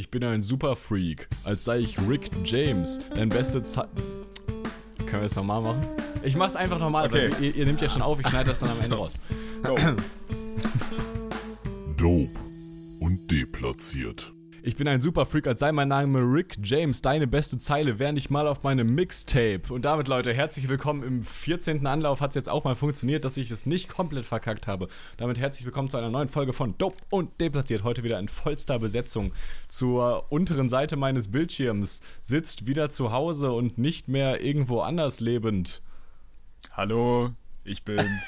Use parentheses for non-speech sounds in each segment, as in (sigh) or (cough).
Ich bin ein Superfreak, als sei ich Rick James. Dein beste Zeit. Können wir das nochmal machen? Ich mach's einfach nochmal, Okay. weil ihr, ihr nehmt ja schon auf, ich schneide das dann am Ende raus. Go. Dope und deplatziert. Ich bin ein Superfreak, als sei mein Name Rick James. Deine beste Zeile wäre nicht mal auf meinem Mixtape. Und damit, Leute, herzlich willkommen. Im 14. Anlauf hat es jetzt auch mal funktioniert, dass ich es nicht komplett verkackt habe. Damit herzlich willkommen zu einer neuen Folge von Dope und Deplatziert. Heute wieder in vollster Besetzung. Zur unteren Seite meines Bildschirms sitzt wieder zu Hause und nicht mehr irgendwo anders lebend. Hallo, ich bin's.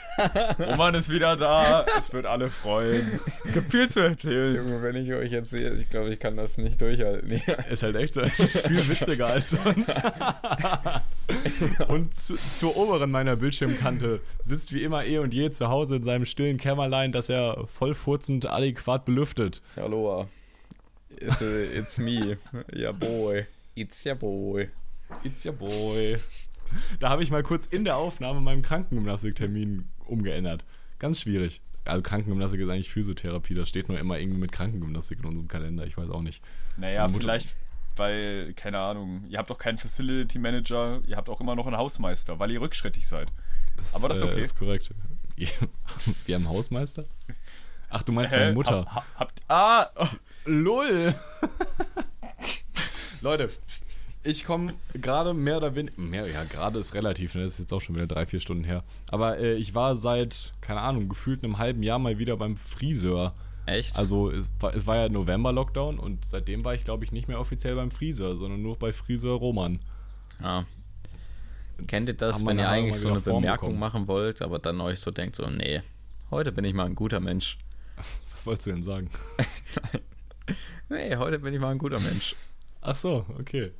Roman ist wieder da. Es wird alle freuen. Gibt viel zu erzählen. Junge, wenn ich euch jetzt sehe, ich glaube, ich kann das nicht durchhalten. Ja. Ist halt echt so, es ist viel witziger als sonst. und zu, zur oberen meiner Bildschirmkante sitzt wie immer eh und je zu Hause in seinem stillen Kämmerlein, das er voll furzend adäquat belüftet. Hallo. It's, uh, it's me. Ja, boy. It's ja boy. It's your boy. Da habe ich mal kurz in der Aufnahme meinen Krankengymnastiktermin umgeändert. Ganz schwierig. Also Krankengymnastik ist eigentlich Physiotherapie, das steht nur immer irgendwie mit Krankengymnastik in unserem Kalender, ich weiß auch nicht. Naja, Meine vielleicht, weil, keine Ahnung, ihr habt doch keinen Facility Manager, ihr habt auch immer noch einen Hausmeister, weil ihr rückschrittig seid. Aber das ist okay. Äh, ist korrekt. (laughs) Wir haben Hausmeister? Ach, du meinst meine Hä? Mutter. Hab, hab, habt, ah, oh, LOL! (laughs) Leute, ich komme gerade mehr oder weniger. Mehr, ja, gerade ist relativ, ne? Das ist jetzt auch schon wieder drei, vier Stunden her. Aber äh, ich war seit, keine Ahnung, gefühlt einem halben Jahr mal wieder beim Friseur. Echt? Also es war, es war ja November-Lockdown und seitdem war ich, glaube ich, nicht mehr offiziell beim Friseur, sondern nur bei Friseur Roman. ja. Kennt ihr das, wenn ihr eigentlich so eine Form Bemerkung bekommen. machen wollt, aber dann euch so denkt, so, nee, heute bin ich mal ein guter Mensch. (laughs) Was wolltest du denn sagen? (laughs) Nee, heute bin ich mal ein guter Mensch. Ach so, okay.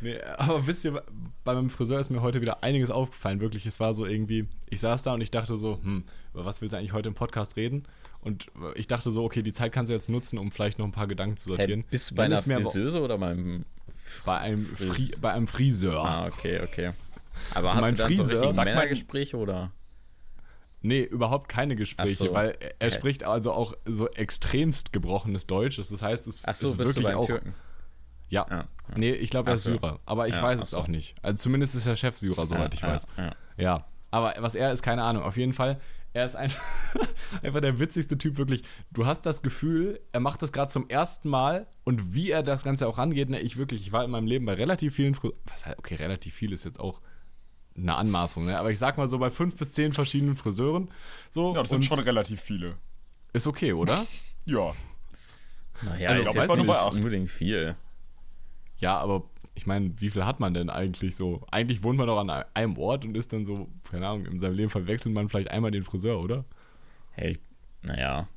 Nee, aber wisst ihr, bei meinem Friseur ist mir heute wieder einiges aufgefallen. Wirklich, es war so irgendwie, ich saß da und ich dachte so, hm, über was willst du eigentlich heute im Podcast reden? Und ich dachte so, okay, die Zeit kannst du jetzt nutzen, um vielleicht noch ein paar Gedanken zu sortieren. Hey, bist du bei Dann einer Friseuse oder beim... Bei einem, Fri bei einem Friseur. Ah, okay, okay. Aber hast Mein du dann so Friseur- mal- Männergespräche oder? Nee, überhaupt keine Gespräche, so. weil er, er spricht also auch so extremst gebrochenes Deutsch. Das heißt, es Ach so, ist bist du wirklich auch. Türken? Ja. Ja. Nee, ich glaube, er ist. Syrer. Aber ich Ja, weiß es auch nicht. Also zumindest ist er Chefsyrer, soweit ich weiß. Ja. Ja, aber was er ist, keine Ahnung. Auf jeden Fall, er ist ein, (laughs) einfach der witzigste Typ, wirklich. Du hast das Gefühl, er macht das gerade zum ersten Mal und wie er das Ganze auch angeht, ne, ich wirklich, ich war in meinem Leben bei relativ vielen, Fris was heißt, okay, relativ viel ist jetzt auch eine Anmaßung, ne? aber ich sag mal so bei fünf bis zehn verschiedenen Friseuren. So, ja, das sind schon relativ viele. ist okay, oder? (laughs) Ja. Naja, Also, ist ich jetzt war nur nicht bei acht. unbedingt viel. Ja, aber ich meine, wie viel hat man denn eigentlich so? Eigentlich wohnt man doch an einem Ort und ist dann so, keine Ahnung, in seinem Leben verwechselt man vielleicht einmal den Friseur, oder? Hey, naja,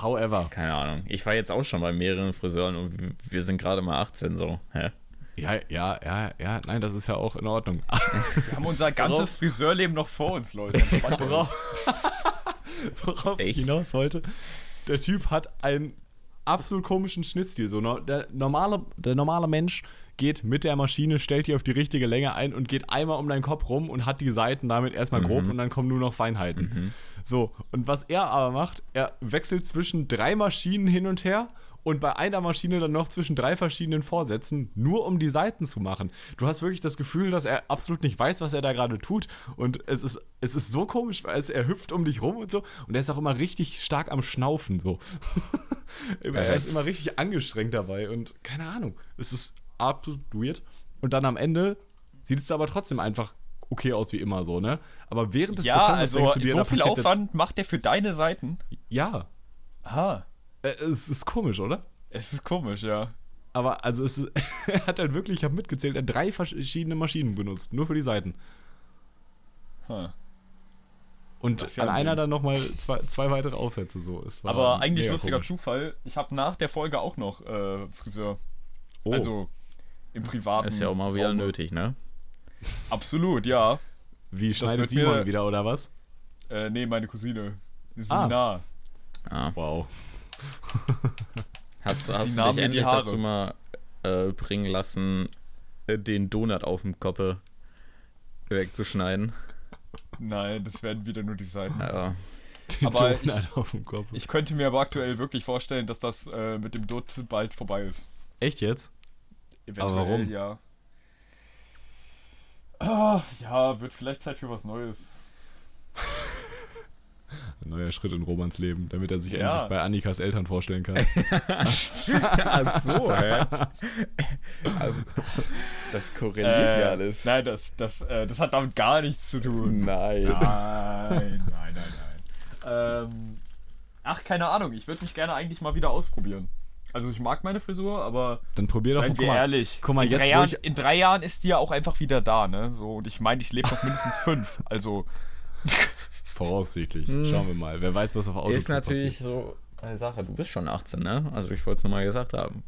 However. keine Ahnung. Ich war jetzt auch schon bei mehreren Friseuren und wir- sind gerade mal 18 so. Hä? Ja, ja, ja, ja, nein, das ist ja auch in Ordnung. Wir haben unser ganzes Friseurleben noch vor uns, Leute. (laughs) Worauf, (laughs) worauf ich hinaus wollte, der Typ hat einen absolut komischen Schnittstil. So, der, normale, der normale Mensch geht mit der Maschine, stellt die auf die richtige Länge ein und geht einmal um deinen Kopf rum und hat die Seiten damit erstmal grob und dann kommen nur noch Feinheiten. So, und was er aber macht, er wechselt zwischen drei Maschinen hin und her und bei einer Maschine dann noch zwischen drei verschiedenen Vorsätzen, nur um die Seiten zu machen. Du hast wirklich das Gefühl, dass er absolut nicht weiß, was er da gerade tut. Und es ist, es ist so komisch, weil es, er hüpft um dich rum und so. Und er ist auch immer richtig stark am Schnaufen so. (laughs) er ist immer richtig angestrengt dabei und keine Ahnung. Es ist absolut weird. Und dann am Ende sieht es aber trotzdem einfach okay aus wie immer so, ne? Aber während des Ja, Prozesses also denkst du dir, so viel Aufwand macht der für deine Seiten. Ja, Aha. Äh, es ist komisch, oder? Es ist komisch, ja. Aber also es (laughs) er hat halt wirklich, ich habe mitgezählt, er hat drei verschiedene Maschinen benutzt, nur für die Seiten. Huh. Und ja an ein einer dann nochmal zwei, zwei weitere Aufsätze so. Es war Aber eigentlich lustiger komisch. Zufall. Ich habe nach der Folge auch noch äh, Friseur. Oh. Also im privaten. Ist ja auch mal wieder Raume. nötig, ne? Absolut, ja. Wie schneidet Simon mir- wieder, oder was? Äh, nee, meine Cousine. Ah. Sina. Ja. Wow. Hast, hast du dich endlich dazu mal äh, bringen lassen, äh, den Donut auf dem Koppe wegzuschneiden? Nein, das werden wieder nur die Seiten. Ja. Den Aber ich, Donut auf dem Kopf. ich könnte mir aber aktuell wirklich vorstellen, dass das äh, mit dem Dutt bald vorbei ist. Echt jetzt? Eventuell, warum? ja. Ah, ja, wird vielleicht Zeit für was Neues. (laughs) Ein neuer Schritt in Romans Leben, damit er sich Ja. endlich bei Annikas Eltern vorstellen kann. (laughs) Ach so, hä? Also, das korreliert Äh, ja alles. Nein, das, das, äh, das hat damit gar nichts zu tun. Nein. Nein, nein, nein, nein. Ähm, ach, keine Ahnung. Ich würde mich gerne eigentlich mal wieder ausprobieren. Also ich mag meine Frisur, aber Dann probier doch mal. seien wir mal, ehrlich. guck mal, in, jetzt, drei Jahren, in drei Jahren ist die ja auch einfach wieder da, ne? So, und ich meine, ich lebe noch mindestens fünf. Also, (laughs) Voraussichtlich. Hm. Schauen wir mal. Wer weiß, was auf Auto Ist natürlich so eine Sache. Du bist schon 18, ne? Also ich wollte es nochmal gesagt haben.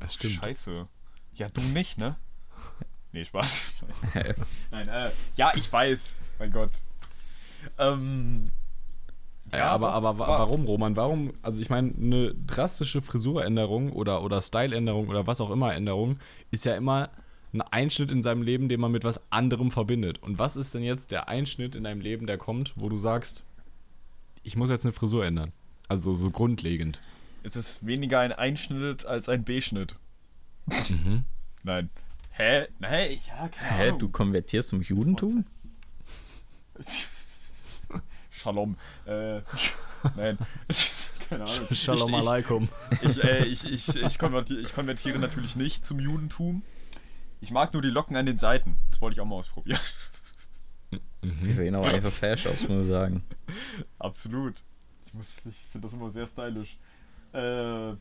Das stimmt. scheiße. Ja, du nicht, ne? (laughs) Nee, Spaß. (laughs) Nein, äh, ja, ich weiß. Mein Gott. Ähm, Ja, aber, aber wa- wa- warum, Roman? Warum? Also ich meine, eine drastische Frisuränderung oder, oder Styleänderung oder was auch immer Änderung ist ja immer ein Einschnitt in seinem Leben, den man mit was anderem verbindet. Und was ist denn jetzt der Einschnitt in deinem Leben, der kommt, wo du sagst, ich muss jetzt eine Frisur ändern? Also so grundlegend. Es ist weniger ein Einschnitt als ein B-Schnitt. Mhm. (laughs) Nein. Hä? Nein, ja, keine Hä, Ahnung. du konvertierst zum Judentum? (laughs) Shalom. Äh, (laughs) nein. keine Ahnung. Shalom ich, ich, alaikum. ich, äh, ich, ich, ich, konvertiere, ich konvertiere natürlich nicht zum Judentum. Ich mag nur die Locken an den Seiten. Das wollte ich auch mal ausprobieren. Die sehen auch einfach fesch aus, muss ich sagen. Absolut. Ich, muss- ich finde das immer sehr stylisch. Äh,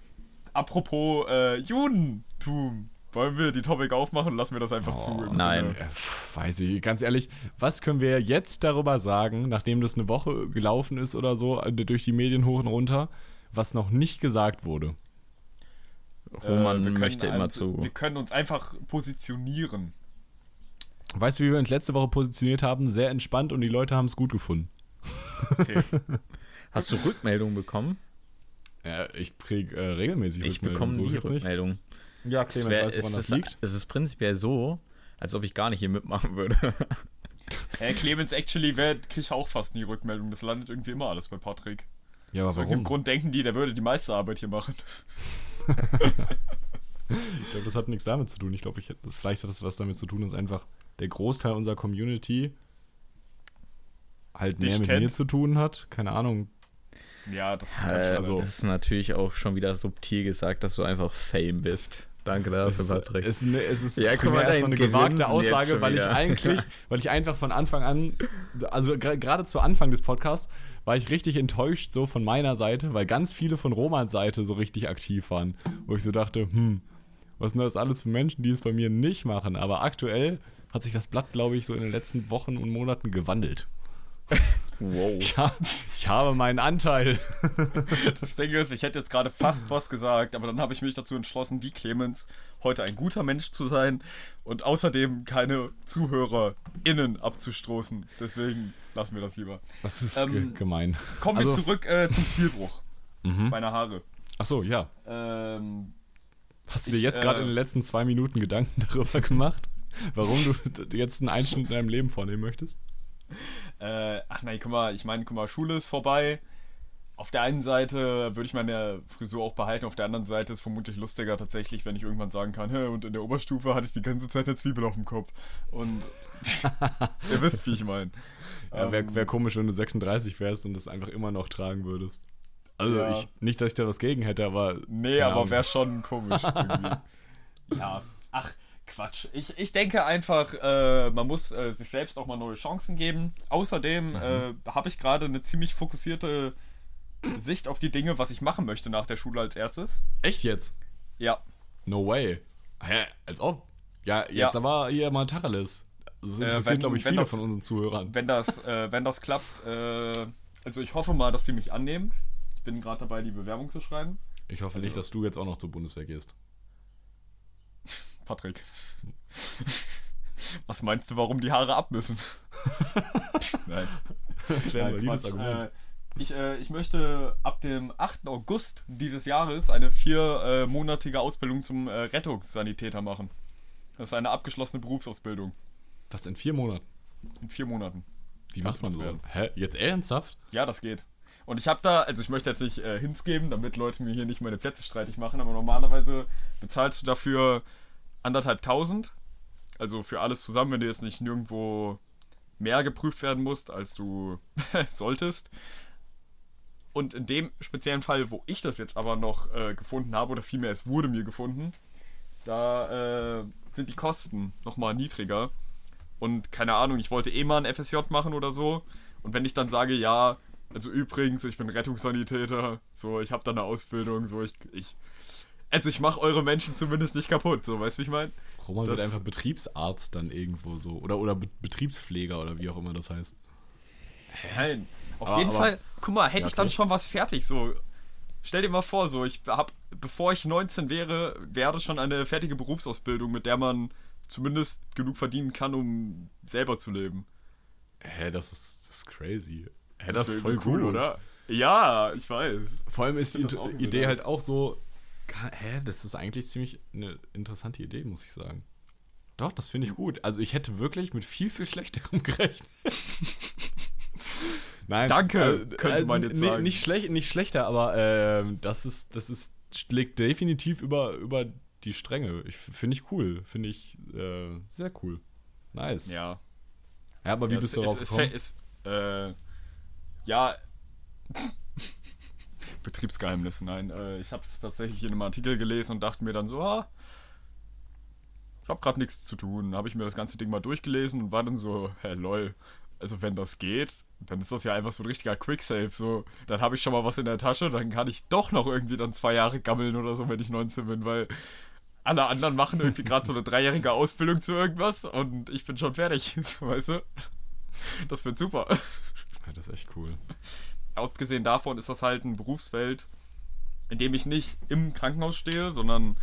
apropos äh, Judentum. Wollen wir die Topic aufmachen lassen wir das einfach Oh, zu? nein. Ja, pf, weiß ich, ganz ehrlich, was können wir jetzt darüber sagen, nachdem das eine Woche gelaufen ist oder so, äh, durch die Medien hoch und runter, was noch nicht gesagt wurde? Roman Äh, möchte immer also- zu. Wir können uns einfach positionieren. Weißt du, wie wir uns letzte Woche positioniert haben? Sehr entspannt und die Leute haben es gut gefunden. Okay. (laughs) Hast du Rückmeldungen bekommen? Ja, ich krieg äh, regelmäßig Ich Rückmeldungen, bekomme so nie. Rückmeldungen. Ja, Clemens wär, weiß, woran das ist, liegt. es ist prinzipiell so, als ob ich gar nicht hier mitmachen würde. (laughs) Herr Clemens, actually, wer kriegt auch fast nie Rückmeldung. Das landet irgendwie immer alles bei Patrick. Ja, aber Aus warum? Grund denken die, der würde die meiste Arbeit hier machen. Ich glaube, das hat nichts damit zu tun. Ich glaube, ich, vielleicht hat das was damit zu tun, dass einfach der Großteil unserer Community halt Dich mehr mit kennt? mir zu tun hat. Keine Ahnung. Ja, das kann Äh, schon also- das ist natürlich auch schon wieder subtil gesagt, dass du einfach Fame bist. Danke dafür, Patrick. es, ne, es ist Ja, guck mal, erstmal eine gewagte Aussage, weil ich eigentlich, (laughs) weil ich einfach von Anfang an, also gerade zu Anfang des Podcasts, war ich richtig enttäuscht so von meiner Seite, weil ganz viele von Romans Seite so richtig aktiv waren, wo ich so dachte, hm, was sind das alles für Menschen, die es bei mir nicht machen? Aber aktuell hat sich das Blatt, glaube ich, so in den letzten Wochen und Monaten gewandelt. Wow. Ich, ha ich habe meinen Anteil. (laughs) Das Ding ist, ich hätte jetzt gerade fast was gesagt, aber dann habe ich mich dazu entschlossen, wie Clemens, heute ein guter Mensch zu sein und außerdem keine ZuhörerInnen abzustoßen. Deswegen lassen wir das lieber. Das ist Ähm, ge gemein. Kommen wir Also- zurück äh, zum Stilbruch Mhm. meiner Haare. Achso, ja. Ähm, Hast du dir Ich, jetzt gerade äh, in den letzten zwei Minuten Gedanken (laughs) darüber gemacht, warum du jetzt einen Einschnitt in deinem Leben vornehmen möchtest? Äh, ach nein, guck mal, ich meine, guck mal, Schule ist vorbei. Auf der einen Seite würde ich meine Frisur auch behalten, auf der anderen Seite ist vermutlich lustiger tatsächlich, wenn ich irgendwann sagen kann, Hä, und in der Oberstufe hatte ich die ganze Zeit eine Zwiebel auf dem Kopf. Und (laughs) ihr wisst, wie ich meine. Ja, wäre Ähm, wär komisch, wenn du 36 wärst und das einfach immer noch tragen würdest. Also Ja. ich, nicht, dass ich da was gegen hätte, aber. Nee, aber wäre schon komisch (laughs) irgendwie. ja, ach, Quatsch. Ich, ich denke einfach, äh, man muss äh, sich selbst auch mal neue Chancen geben. Außerdem äh, habe ich gerade eine ziemlich fokussierte Sicht auf die Dinge, was ich machen möchte nach der Schule als erstes. Echt jetzt? Ja, No way. Hä? Als ob. Ja, jetzt Ja. aber hier mal Tacheles. Das Äh, interessiert, glaube ich, viele das- von unseren Zuhörern. wenn das, äh, wenn das klappt, äh, also ich hoffe mal, dass die mich annehmen. Ich bin gerade dabei, die Bewerbung zu schreiben. Ich hoffe nicht, dass du jetzt auch noch zur Bundeswehr gehst. Patrick. Was meinst du, warum die Haare ab müssen? (laughs) Nein. Das wäre ein Quatsch. Argument. Äh, ich, äh, ich möchte ab dem 8. August dieses Jahres eine viermonatige Ausbildung zum äh, Rettungssanitäter machen. Das ist eine abgeschlossene Berufsausbildung. Was in vier Monaten? In vier Monaten. Wie macht man so? das Hä? Jetzt ernsthaft? Ja, das geht. Und ich habe da, also ich möchte jetzt nicht äh, Hints geben, damit Leute mir hier nicht meine Plätze streitig machen, aber normalerweise bezahlst du dafür anderthalb tausend. Also für alles zusammen, wenn du jetzt nicht nirgendwo mehr geprüft werden musst, als du (laughs) solltest. Und in dem speziellen Fall, wo ich das jetzt aber noch äh, gefunden habe, oder vielmehr es wurde mir gefunden, da äh, sind die Kosten nochmal niedriger. Und keine Ahnung, ich wollte eh mal ein FSJ machen oder so. Und wenn ich dann sage, ja, also übrigens, ich bin Rettungssanitäter, so, ich habe da eine Ausbildung, so, ich, ich also ich mache eure Menschen zumindest nicht kaputt, so, weißt du, wie ich meine? Roman wird Das- einfach Betriebsarzt dann irgendwo so. Oder, oder Be Betriebspfleger oder wie auch immer das heißt. Nein. Auf Aber- jeden aber- Fall, guck mal, hätte Ja, ich dann okay. schon was fertig, so. Stell dir mal vor, so, ich hab, bevor ich 19 wäre, wäre schon eine fertige Berufsausbildung, mit der man zumindest genug verdienen kann, um selber zu leben. Hä, das ist, das ist crazy. Hä, das, ist wär voll cool, gut. oder? Ja, ich weiß. Vor allem ist die das Idee halt auch so. Hä, das ist eigentlich ziemlich eine interessante Idee, muss ich sagen. Doch, das finde ich gut. Also ich hätte wirklich mit viel, viel schlechterem (laughs) gerechnet. Nein. Danke, könnte man jetzt sagen. Nicht, schlecht, nicht schlechter, aber ähm, das ist, das ist, liegt definitiv über, über die Stränge. Ich, finde ich cool. Finde ich äh, sehr cool. Nice. Ja, Ja. aber wie ja, bist es, du darauf gekommen? es, es, äh, ja. Betriebsgeheimnis, nein. Äh, ich habe es tatsächlich in einem Artikel gelesen und dachte mir dann so, ah, ich habe gerade nichts zu tun. Habe ich mir das ganze Ding mal durchgelesen und war dann so, hä, lol. Also wenn das geht, dann ist das ja einfach so ein richtiger Quicksave. So, dann habe ich schon mal was in der Tasche, dann kann ich doch noch irgendwie dann zwei Jahre gammeln oder so, wenn ich 19 bin, weil alle anderen machen irgendwie gerade so eine dreijährige Ausbildung zu irgendwas und ich bin schon fertig, (laughs) weißt du? Das wird super. das ist echt cool. Abgesehen davon ist das halt ein Berufsfeld, in dem ich nicht im Krankenhaus stehe, sondern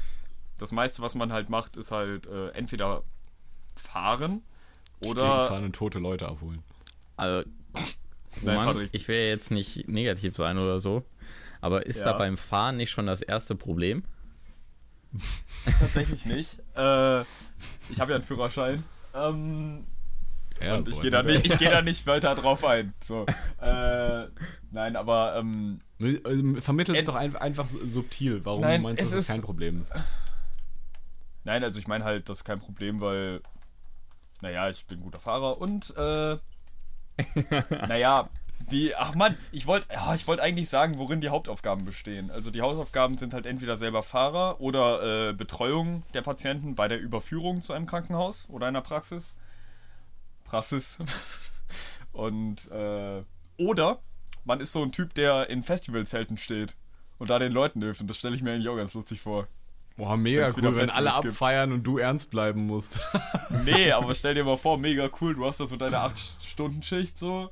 das meiste, was man halt macht, ist halt äh, entweder fahren oder. fahren und tote Leute abholen. Also, (laughs) Nein, Roman, Patrick. ich will ja jetzt nicht negativ sein oder so, aber ist da Ja. beim Fahren nicht schon das erste Problem? Tatsächlich nicht. Äh, ich habe ja einen Führerschein. Ähm, Ja, und so ich gehe da, nicht- ich geh da (laughs) nicht weiter drauf ein. So. Äh, nein, aber ähm, Ähm, Vermittel es doch ein, einfach subtil. Warum nein, meinst du, dass das ist- kein Problem ist? Nein, also ich meine halt, das ist kein Problem, weil, naja, ich bin ein guter Fahrer und, äh, (laughs) naja, die, ach man, ich wollte ja, ich wollte eigentlich sagen, worin die Hauptaufgaben bestehen. Also die Hausaufgaben sind halt entweder selber Fahrer oder äh, Betreuung der Patienten bei der Überführung zu einem Krankenhaus oder einer Praxis. Praxis. (laughs) und, äh, oder man ist so ein Typ, der in Festivalzelten steht und da den Leuten hilft und das stelle ich mir eigentlich auch ganz lustig vor. Boah, mega cool, wenn alle Festivals gibt. abfeiern und du ernst bleiben musst. (laughs) Nee, (laughs) aber stell dir mal vor, mega cool, du hast da so deine 8-Stunden-Schicht so,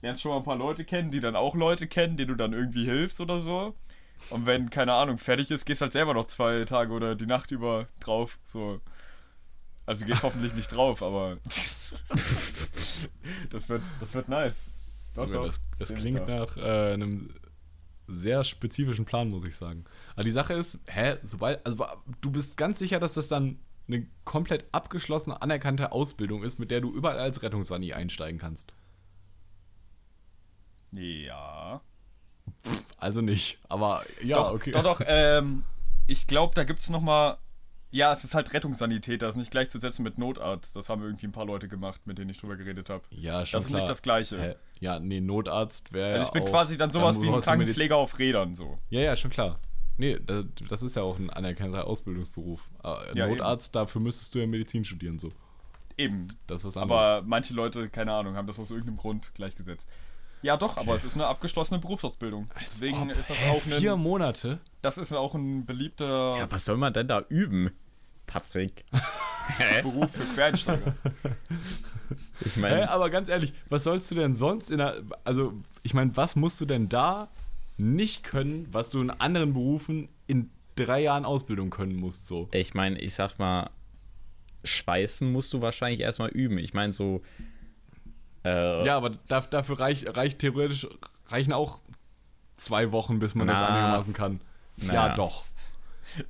lernst schon mal ein paar Leute kennen, die dann auch Leute kennen, denen du dann irgendwie hilfst oder so. Und wenn, keine Ahnung, fertig ist, gehst halt selber noch zwei Tage oder die Nacht über drauf, so. Also gehst hoffentlich nicht drauf, aber (laughs) das wird, das wird nice. Doch, Ja, doch. das das klingt da. nach äh, einem sehr spezifischen Plan, muss ich sagen. Aber die Sache ist, hä, sobald, also du bist ganz sicher, dass das dann eine komplett abgeschlossene, anerkannte Ausbildung ist, mit der du überall als Rettungssani einsteigen kannst. Ja. Also nicht, aber ja, doch, okay. doch, doch, ähm, ich glaube, da gibt's noch mal ja, es ist halt Rettungssanitäter, das ist nicht gleichzusetzen mit Notarzt. Das haben irgendwie ein paar Leute gemacht, mit denen ich drüber geredet habe. Ja, schon Das ist klar. nicht das Gleiche. Hä? Ja, nee, Notarzt wäre Also ich bin auch, quasi dann sowas wo wie ein Krankenpfleger auf Rädern so. Ja, ja, schon klar. Nee, das, ist ja auch ein anerkannter Ausbildungsberuf. Äh, Ja, Notarzt, dafür müsstest du ja Medizin studieren, so. Eben. Das ist was anderes. Aber manche Leute, keine Ahnung, haben das aus irgendeinem Grund gleichgesetzt. Ja, doch, aber es ist eine abgeschlossene Berufsausbildung. Deswegen Ob- ist das hä, auch vier ein, Monate? das ist auch ein beliebter Ja, was soll man denn da üben, Patrick? (laughs) Beruf für Quereinsteiger. (laughs) Ich Hä, meine, aber ganz ehrlich, was sollst du denn sonst in der. Also, ich meine, was musst du denn da nicht können, was du in anderen Berufen in drei Jahren Ausbildung können musst, so? ich meine, ich sag mal, schweißen musst du wahrscheinlich erstmal üben. Ich meine, so. Äh, Ja, aber da, dafür reicht, reicht theoretisch reichen auch zwei Wochen, bis man das Na. einigermaßen kann. Na. Ja, doch.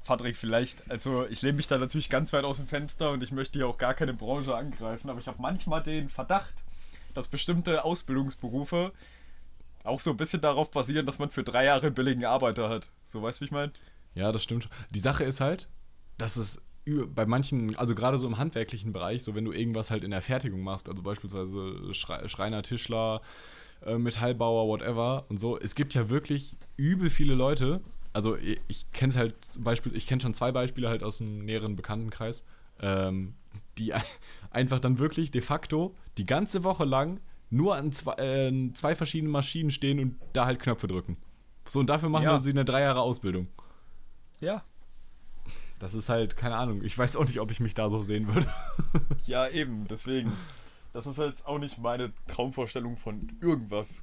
Patrick, vielleicht, also ich lehne mich da natürlich ganz weit aus dem Fenster und ich möchte hier auch gar keine Branche angreifen, aber ich habe manchmal den Verdacht, dass bestimmte Ausbildungsberufe auch so ein bisschen darauf basieren, dass man für drei Jahre billigen Arbeiter hat. So, weißt du, wie ich meine? Ja, das stimmt. Die Sache ist halt, dass es bei manchen, also gerade so im handwerklichen Bereich, so wenn du irgendwas halt in der Fertigung machst, also beispielsweise Schrei Schreiner, Tischler, äh, Metallbauer, whatever und so, es gibt ja wirklich übel viele Leute. Also ich, ich kenne halt zum Beispiel, ich kenne schon zwei Beispiele halt aus dem näheren Bekanntenkreis, ähm, die ein- einfach dann wirklich de facto die ganze Woche lang nur an zwei, äh, zwei verschiedenen Maschinen stehen und da halt Knöpfe drücken. So, und dafür machen Ja. wir sie eine drei Jahre Ausbildung. Ja. Das ist halt, keine Ahnung, ich weiß auch nicht, ob ich mich da so sehen würde. (laughs) Ja, eben, deswegen. Das ist halt auch nicht meine Traumvorstellung von irgendwas.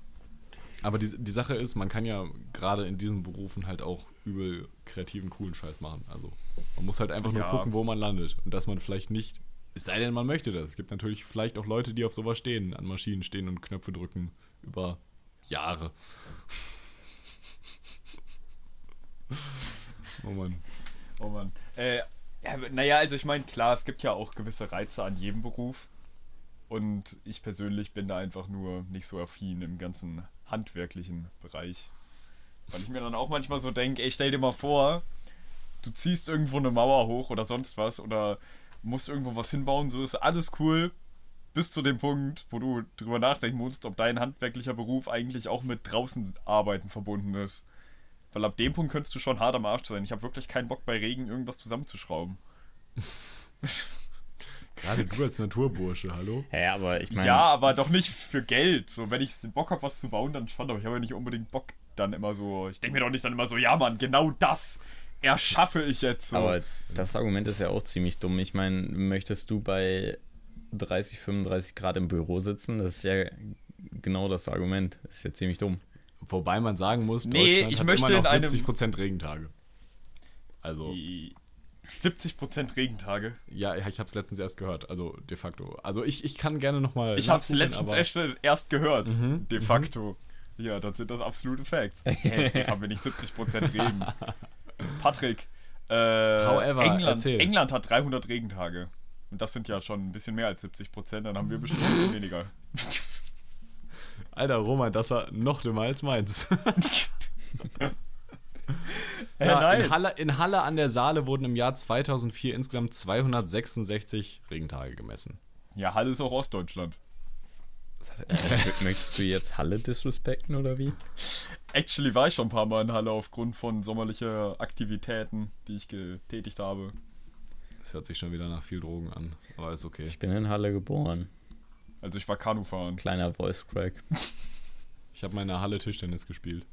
Aber die, die Sache ist, man kann ja gerade in diesen Berufen halt auch übel kreativen, coolen Scheiß machen. Also man muss halt einfach nur Ja. gucken, wo man landet. Und dass man vielleicht nicht, es sei denn, man möchte das. Es gibt natürlich vielleicht auch Leute, die auf sowas stehen, an Maschinen stehen und Knöpfe drücken über Jahre. (laughs) oh Mann. Oh Mann. Äh, ja, naja, also ich meine, klar, es gibt ja auch gewisse Reize an jedem Beruf. Und ich persönlich bin da einfach nur nicht so affin im ganzen handwerklichen Bereich. Weil ich mir dann auch manchmal so denke, ey, stell dir mal vor, du ziehst irgendwo eine Mauer hoch oder sonst was oder musst irgendwo was hinbauen, so ist alles cool. Bis zu dem Punkt, wo du drüber nachdenken musst, ob dein handwerklicher Beruf eigentlich auch mit draußen arbeiten verbunden ist. Weil ab dem Punkt könntest du schon hart am Arsch sein. Ich habe wirklich keinen Bock bei Regen irgendwas zusammenzuschrauben. (laughs) Gerade du als Naturbursche, hallo? Ja, aber ich meine. ja, aber doch nicht für Geld. So, wenn ich Bock habe, was zu bauen, dann schon. Aber ich habe ja nicht unbedingt Bock dann immer so. Ich denke mir doch nicht dann immer so, ja Mann, genau das erschaffe ich jetzt so. Aber das Argument ist ja auch ziemlich dumm. Ich meine, möchtest du bei 30, 35 Grad im Büro sitzen? Das ist ja genau das Argument. Das ist ja ziemlich dumm. Wobei man sagen muss, Nee, Deutschland ich hat möchte immer noch in einem- 70% Regentage. Also, Die 70% Regentage. ja, ich habe es letztens erst gehört, also de facto. Also ich, ich kann gerne nochmal Ich habe es letztens erst, erst gehört, Mhm, de facto. Ja, das sind das absolute Facts. Jetzt haben wir nicht 70% Regen. (laughs) Patrick, äh, However, England, erzähl. England hat 300 Regentage. Und das sind ja schon ein bisschen mehr als 70%, dann haben wir bestimmt ein bisschen weniger. (laughs) Alter, Roman, das war noch dümmer als meins. (laughs) Ja, in, Halle, in Halle an der Saale wurden im Jahr 2004 insgesamt 266 Regentage gemessen. Ja, Halle ist auch Ostdeutschland. Mö- (laughs) Möchtest du jetzt Halle disrespekten oder wie? Actually war ich schon ein paar Mal in Halle aufgrund von sommerlicher Aktivitäten, die ich getätigt habe. Das hört sich schon wieder nach viel Drogen an, aber ist okay. Ich bin in Halle geboren. Also ich war Kanufahren. Kleiner Voice Crack. (laughs) Ich habe mal in der Halle Tischtennis gespielt.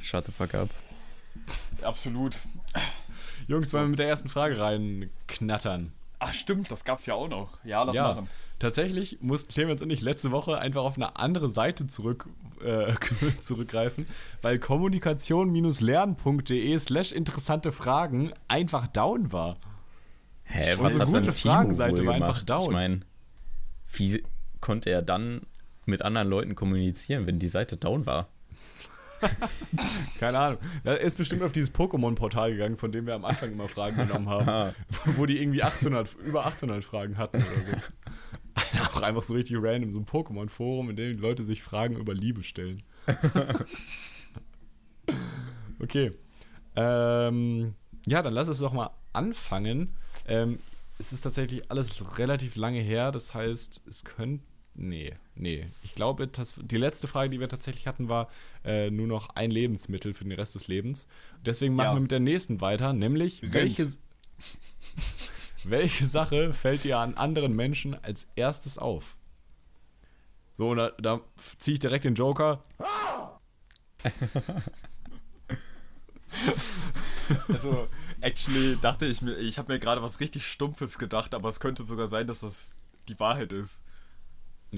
Shut the fuck up. Absolut. Jungs, wollen wir mit der ersten Frage reinknattern? Ach stimmt, das gab's ja auch noch. Ja, lass ja, machen. tatsächlich mussten Clemens und ich letzte Woche einfach auf eine andere Seite zurück, äh, (laughs) zurückgreifen, weil kommunikation-lernen.de slash interessante Fragen einfach down war. Hä, was eine hat gute Fragenseite war einfach down. Ich meine, wie konnte er dann mit anderen Leuten kommunizieren, wenn die Seite down war? (laughs) Keine Ahnung. Er ist bestimmt auf dieses Pokémon-Portal gegangen, von dem wir am Anfang immer Fragen genommen haben, Ah, (laughs) wo die irgendwie 800, über 800 Fragen hatten oder so. (laughs) Auch einfach so richtig random, so ein Pokémon-Forum, in dem die Leute sich Fragen über Liebe stellen. okay. Ähm, ja, dann lass es doch mal anfangen. Ähm, es ist tatsächlich alles relativ lange her, das heißt, es könnte. Nee, nee. Ich glaube, das, die letzte Frage, die wir tatsächlich hatten, war äh, nur noch ein Lebensmittel für den Rest des Lebens. Deswegen machen Ja. wir mit der nächsten weiter, nämlich Rind. welche, (laughs) welche Sache fällt dir an anderen Menschen als erstes auf? So, und da, da ziehe ich direkt den Joker. (laughs) Also, actually dachte ich mir, ich habe mir gerade was richtig Stumpfes gedacht, aber es könnte sogar sein, dass das die Wahrheit ist.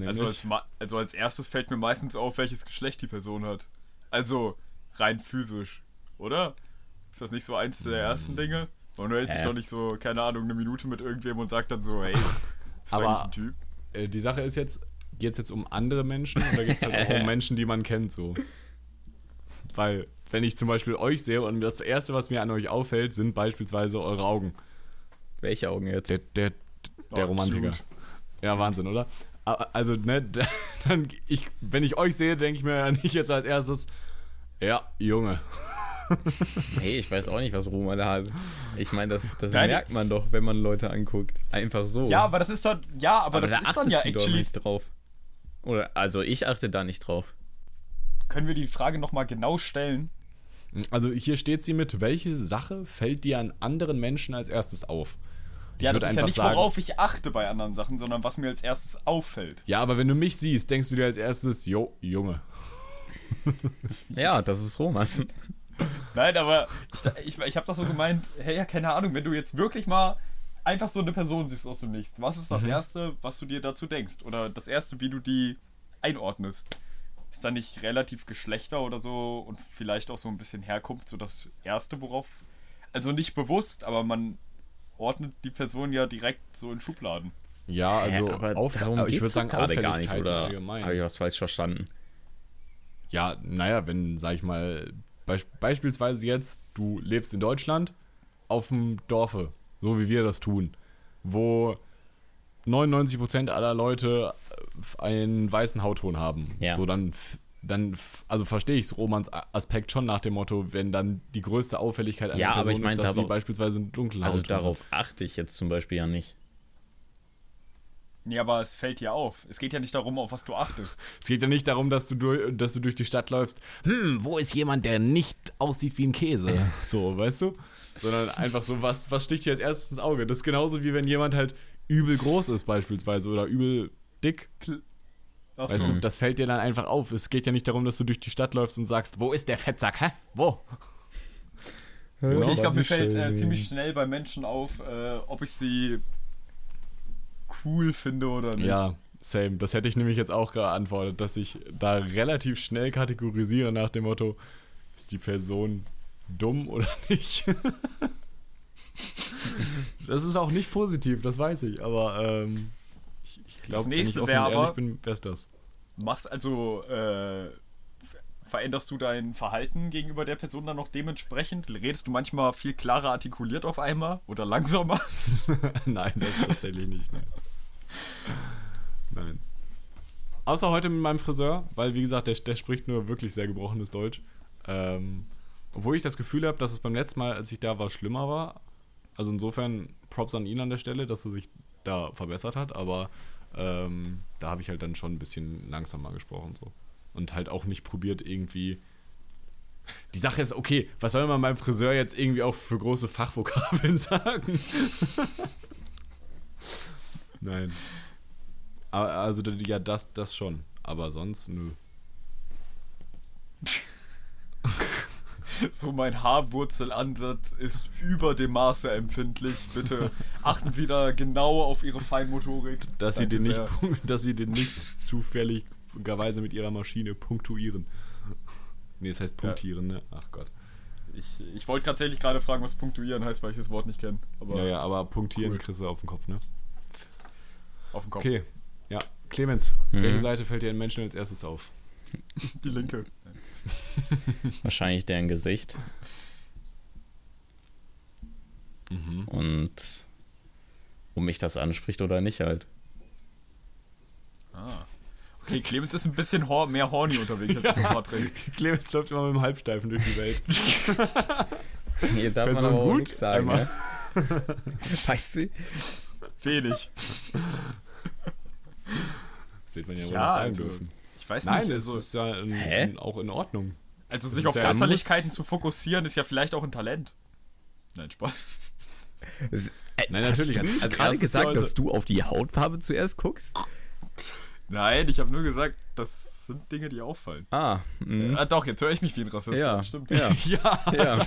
Also als, also als erstes fällt mir meistens auf, welches Geschlecht die Person hat. Also rein physisch, oder? Ist das nicht so eins der ersten Dinge? Man hält sich Hä? doch nicht so, keine Ahnung, eine Minute mit irgendwem und sagt dann so, hey, bist du Aber- eigentlich ein Typ? Äh, die Sache ist jetzt, geht es jetzt um andere Menschen oder geht es halt auch um (laughs) Menschen, die man kennt so? Weil, wenn ich zum Beispiel euch sehe und das Erste, was mir an euch auffällt, sind beispielsweise eure Augen. welche Augen jetzt? Der, der, der Oh, Romantiker. cute. Ja, Wahnsinn, oder? Also, ne, (laughs) dann, ich, wenn ich euch sehe, denke ich mir ja nicht jetzt als erstes, ja, Junge. (laughs) Hey, ich weiß auch nicht, was Roma da hat. Ich meine, das, das Nein, merkt man doch, wenn man Leute anguckt. Einfach so. Ja, aber das ist dann, ja, aber, aber das da ist dann ja du doch actually. nicht drauf. Oder, also ich achte da nicht drauf. Können wir die Frage nochmal genau stellen? Also hier steht sie mit, welche Sache fällt dir an anderen Menschen als erstes auf? Ich Ja, das ist ja einfach nicht, sagen- worauf ich achte bei anderen Sachen, sondern was mir als erstes auffällt. Ja, aber wenn du mich siehst, denkst du dir als erstes, jo, Junge. Ja, das ist Roman. Nein, aber ich, ich, ich habe das so gemeint, hey, ja, keine Ahnung, wenn du jetzt wirklich mal einfach so eine Person siehst aus dem Nichts, was ist das Erste, was du dir dazu denkst? Oder das Erste, wie du die einordnest? Ist da nicht relativ Geschlechter oder so und vielleicht auch so ein bisschen Herkunft so das Erste, worauf... Also nicht bewusst, aber man ordnet die Person ja direkt so in Schubladen. Ja, also Hä, aber auf, darum aber ich würde sagen gerade Auffälligkeiten oder allgemein. habe ich was falsch verstanden? Ja, naja, wenn, sag ich mal, beisp beispielsweise jetzt, du lebst in Deutschland auf dem Dorfe, so wie wir das tun, wo 99% aller Leute einen weißen Hautton haben. Ja. So, dann, dann also verstehe ich Romans Aspekt schon nach dem Motto, wenn dann die größte Auffälligkeit einer Ja, aber Person ich mein, ist, dass sie beispielsweise einen dunklen Also Hautton darauf achte ich jetzt zum Beispiel ja nicht. Nee, aber es fällt dir auf. Es geht ja nicht darum, auf was du achtest. (laughs) Es geht ja nicht darum, dass du, durch, dass du durch die Stadt läufst. Hm, wo ist jemand, der nicht aussieht wie ein Käse? So, weißt du? Sondern einfach so, was, was sticht dir als erstes ins Auge? Das ist genauso wie wenn jemand halt übel groß ist, beispielsweise, oder übel dick. Ach Weißt so. du, das fällt dir dann einfach auf. Es geht ja nicht darum, dass du durch die Stadt läufst und sagst, wo ist der Fettsack? Hä? Wo? Okay, ich glaube, mir fällt äh, ziemlich schnell bei Menschen auf, äh, ob ich sie cool finde oder nicht. Ja, same. Das hätte ich nämlich jetzt auch geantwortet, dass ich da relativ schnell kategorisiere nach dem Motto, ist die Person dumm oder (laughs) nicht? das ist auch nicht positiv, das weiß ich, aber ähm, wenn ich nächste offen wär und ehrlich aber- bin, wär's das. Machst also, äh, veränderst du dein Verhalten gegenüber der Person dann noch dementsprechend? Redest du manchmal viel klarer artikuliert auf einmal oder langsamer? (laughs) nein, das tatsächlich nicht, nein. Nein. Außer heute mit meinem Friseur, weil wie gesagt, der, der spricht nur wirklich sehr gebrochenes Deutsch. Ähm, obwohl ich das Gefühl habe, dass es beim letzten Mal, als ich da war, schlimmer war. Also insofern Props an ihn an der Stelle, dass er sich da verbessert hat, aber ähm, da habe ich halt dann schon ein bisschen langsamer gesprochen so. Und halt auch nicht probiert irgendwie. Die Sache ist, okay, was soll man beim Friseur jetzt irgendwie auch für große Fachvokabeln (laughs) sagen? Nein. Also ja, das, das schon. Aber sonst, nö. (laughs) (laughs) so, mein Haarwurzelansatz ist über dem Maße empfindlich. Bitte (laughs) achten Sie da genau auf Ihre Feinmotorik. Dass sie, den nicht, sehr. dass sie den nicht zufälligerweise mit ihrer Maschine punktuieren. Nee, es heißt punktieren, ne? Ach Gott. Ich, ich wollte tatsächlich gerade fragen, was punktuieren heißt, weil ich das Wort nicht kenne. Aber ja, ja, aber punktieren cool. kriegst du auf den Kopf, ne? auf dem Kopf. Okay. Ja. Clemens, Mhm. welche Seite fällt dir den Menschen als erstes auf? Die linke. (laughs) Wahrscheinlich deren Gesicht. Mhm. Und ob mich das anspricht oder nicht halt. Ah. Okay, Clemens ist ein bisschen hor mehr horny unterwegs als (laughs) Patrick. Clemens läuft immer mit dem Halbsteifen durch die Welt. (laughs) Hier darf Person man aber auch gut, nichts sagen, ne? Weißt du? Wenig. Das wird man ja wohl Ja, nicht sagen also, dürfen. Ich weiß Nein, nicht. es Also, ist ja in, in, auch in Ordnung. also sich ist auf ja- Äußerlichkeiten zu fokussieren, ist ja vielleicht auch ein Talent. Nein, Spaß. Es- äh, Nein, hast natürlich, Du als- nicht als gerade gesagt, dass du auf die Hautfarbe zuerst guckst? Nein, ich habe nur gesagt, das sind Dinge, die auffallen. Ah, mhm. Ah, doch, jetzt höre ich mich wie ein Rassist. ja, Stimmt. Ja, (laughs) Ja. ja.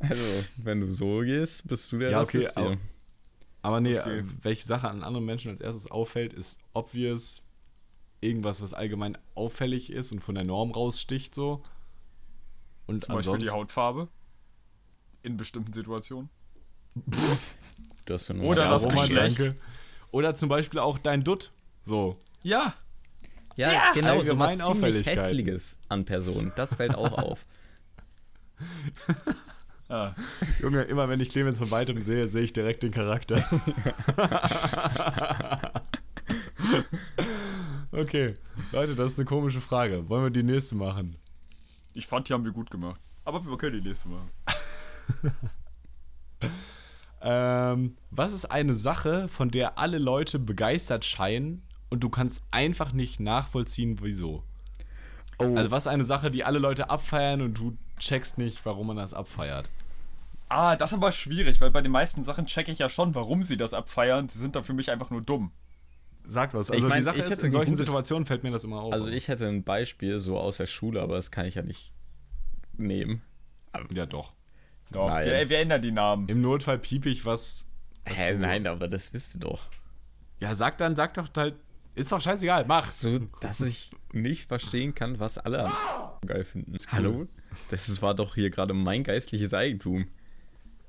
Also, wenn du so gehst, bist du der Ja, okay, Rassist aber- hier. Aber nee, Okay. äh, welche Sache an anderen Menschen als erstes auffällt, ist obvious irgendwas, was allgemein auffällig ist und von der Norm raussticht so. Und Zum Beispiel die Hautfarbe. In bestimmten Situationen. Du hast ja nur Oder eine das Geschlecht. danke. Oder zum Beispiel auch dein Dutt. So. Ja. Ja, genau, so was ziemlich. Hässliches an Personen. Das fällt auch (laughs) auf. (laughs) Ah. Junge, immer wenn ich Clemens von weitem sehe, sehe ich direkt den Charakter. (laughs) Okay. Leute, das ist eine komische Frage. Wollen wir die nächste machen? Ich fand, die haben wir gut gemacht. Aber wir können die nächste machen. (laughs) Ähm, was ist eine Sache, von der alle Leute begeistert scheinen und du kannst einfach nicht nachvollziehen, wieso? Oh, Also was ist eine Sache, die alle Leute abfeiern und du checkst nicht, warum man das abfeiert? Ah, das ist aber schwierig, weil bei den meisten Sachen checke ich ja schon, warum sie das abfeiern. Sie sind dann für mich einfach nur dumm. Sag was. Ich Also mein, die Sache ich ist, hätte in solchen Situationen fällt mir das immer auf. also ich hätte ein Beispiel so aus der Schule, aber das kann ich ja nicht nehmen. ja doch. Doch, Nein. wir, wir ändern die Namen. Im Notfall piep ich was. was Hä, du- nein, aber das wisst ihr doch. Ja, sag dann, sag doch halt. Ist doch scheißegal, mach. So, dass ich nicht verstehen kann, was alle geil finden. Hallo? Das war doch hier gerade mein geistliches Eigentum.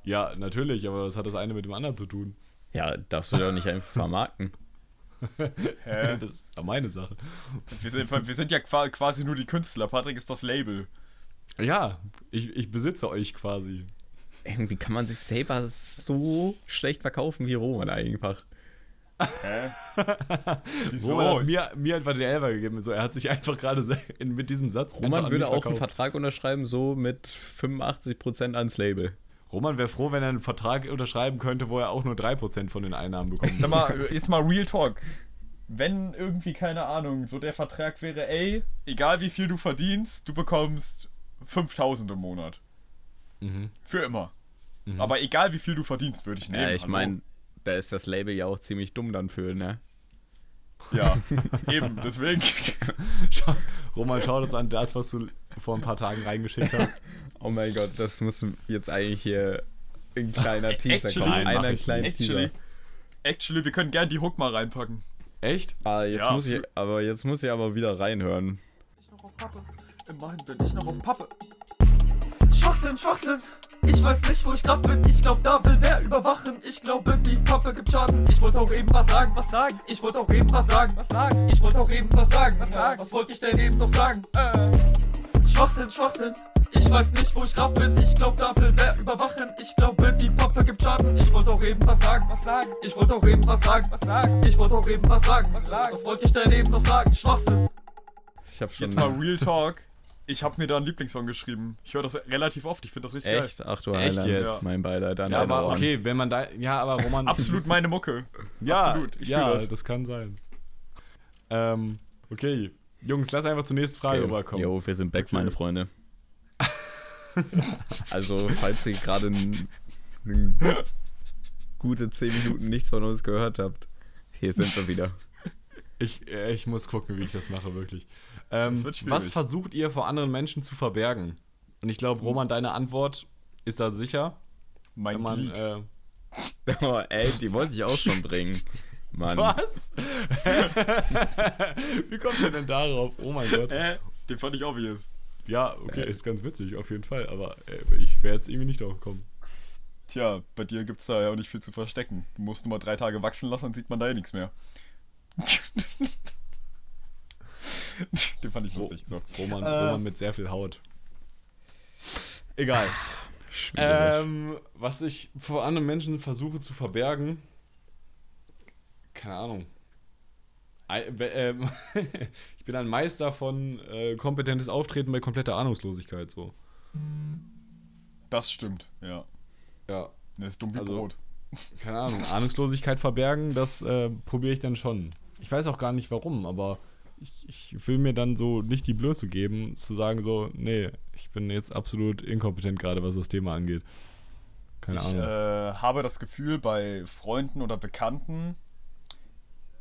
Ja, natürlich, aber was hat das eine mit dem anderen zu tun? Ja, darfst du doch nicht einfach vermarkten. (laughs) Hä? Das ist ja meine Sache. Wir sind, wir sind ja qua- quasi nur die Künstler. Patrick ist das Label. Ja, ich, ich besitze euch quasi. Irgendwie kann man sich selber so schlecht verkaufen wie Roman einfach. Hä? (laughs) Wieso? Roman hat mir, mir einfach die Elfer gegeben. So, er hat sich einfach gerade mit diesem Satz Roman an würde auch einen. Vertrag unterschreiben, so mit 85% ans Label. Roman wäre froh, wenn er einen Vertrag unterschreiben könnte, wo er auch nur 3% von den Einnahmen bekommt. Sag mal, (laughs) jetzt mal Real Talk. Wenn irgendwie, keine Ahnung, so der Vertrag wäre, ey, egal wie viel du verdienst, du bekommst 5000 im Monat. Mhm. Für immer. Aber egal wie viel du verdienst, würde ich nehmen. Ja, ich meine, da ist das Label ja auch ziemlich dumm dann für, ne? Ja, (laughs) eben, deswegen. (laughs) Schau, Roman, schaut uns an das, was du vor ein paar Tagen reingeschickt hast. Oh mein Gott, das muss jetzt eigentlich hier ein kleiner Teaser Actually- kommen. Nein, Einer kleinen Actually, Teaser. actually, wir können gern die Hook mal reinpacken. Echt? Ah, jetzt Ja, muss ich, aber jetzt muss ich aber wieder reinhören. Ich noch auf Pappe. Immerhin bin ich noch auf Pappe. Schwachsinn, Schwachsinn. Ich weiß nicht, wo ich grad bin. Ich glaub, da will wer überwachen. Ich glaube, die Pappe gibt Schaden. Ich wollte auch eben was sagen, was sagen. Ich wollte auch eben was sagen, was sagen. Ich wollte auch eben was sagen, was sagen. Was wollte ich denn eben noch sagen? Äh. Schwachsinn, Schwachsinn. Ich weiß nicht, wo ich grad bin. Ich glaub, da will wer überwachen. Ich glaube, die Pappe gibt Schaden. Ich wollte auch eben was sagen, was sagen. Ich wollte auch eben was sagen, was sagen. Ich wollte auch eben was sagen, was sagen. Was wollte ich denn eben noch sagen? Schwachsinn. Ich hab schon. Jetzt mal (laughs) Real Talk. Ich habe mir da einen Lieblingssong geschrieben. Ich höre das relativ oft. Ich finde das richtig Echt? Ach du Echt Heiland, jetzt? mein Beileid. Dann Ja, also aber an. okay, wenn man da. Ja, aber Roman. geil. Absolut meine Mucke. (laughs) Ja, absolut, ich ja, das. das. kann sein. Ähm, okay. Jungs, lass einfach zur nächsten Frage Okay. rüberkommen. Jo, wir sind back, Okay. meine Freunde. (laughs) also, falls ihr gerade gute 10 Minuten nichts von uns gehört habt, hier sind wir wieder. Ich, äh, ich muss gucken, wie ich das mache, wirklich. Ähm, Das was versucht ihr vor anderen Menschen zu verbergen? Und ich glaube, Roman, deine Antwort ist da sicher. Mein man, äh, (laughs) Oh, ey, die wollte ich auch schon bringen. Mann. was? (laughs) wie kommt ihr denn darauf? Oh mein Gott. Äh, den fand ich obvious. Ja, okay, ist ganz witzig, auf jeden Fall. Aber äh, ich wäre jetzt irgendwie nicht drauf gekommen. Tja, bei dir gibt's da ja auch nicht viel zu verstecken. Du musst nur mal drei Tage wachsen lassen, dann sieht man da ja nichts mehr. (laughs) den fand ich lustig. So. Roman, Äh. Roman mit sehr viel Haut. Egal. Ähm, was ich vor anderen Menschen versuche zu verbergen, keine Ahnung. Ähm, (laughs) ich bin ein Meister von äh, kompetentes Auftreten bei kompletter Ahnungslosigkeit, so. Das stimmt, ja. Ja, Der ist dumm wie Also- Brot. keine Ahnung. Ahnungslosigkeit verbergen, das äh, probiere ich dann schon. Ich weiß auch gar nicht warum, aber ich, ich will mir dann so nicht die Blöße geben, zu sagen so, nee, ich bin jetzt absolut inkompetent gerade, was das Thema angeht. Keine Ich Ahnung. äh, habe das Gefühl, bei Freunden oder Bekannten,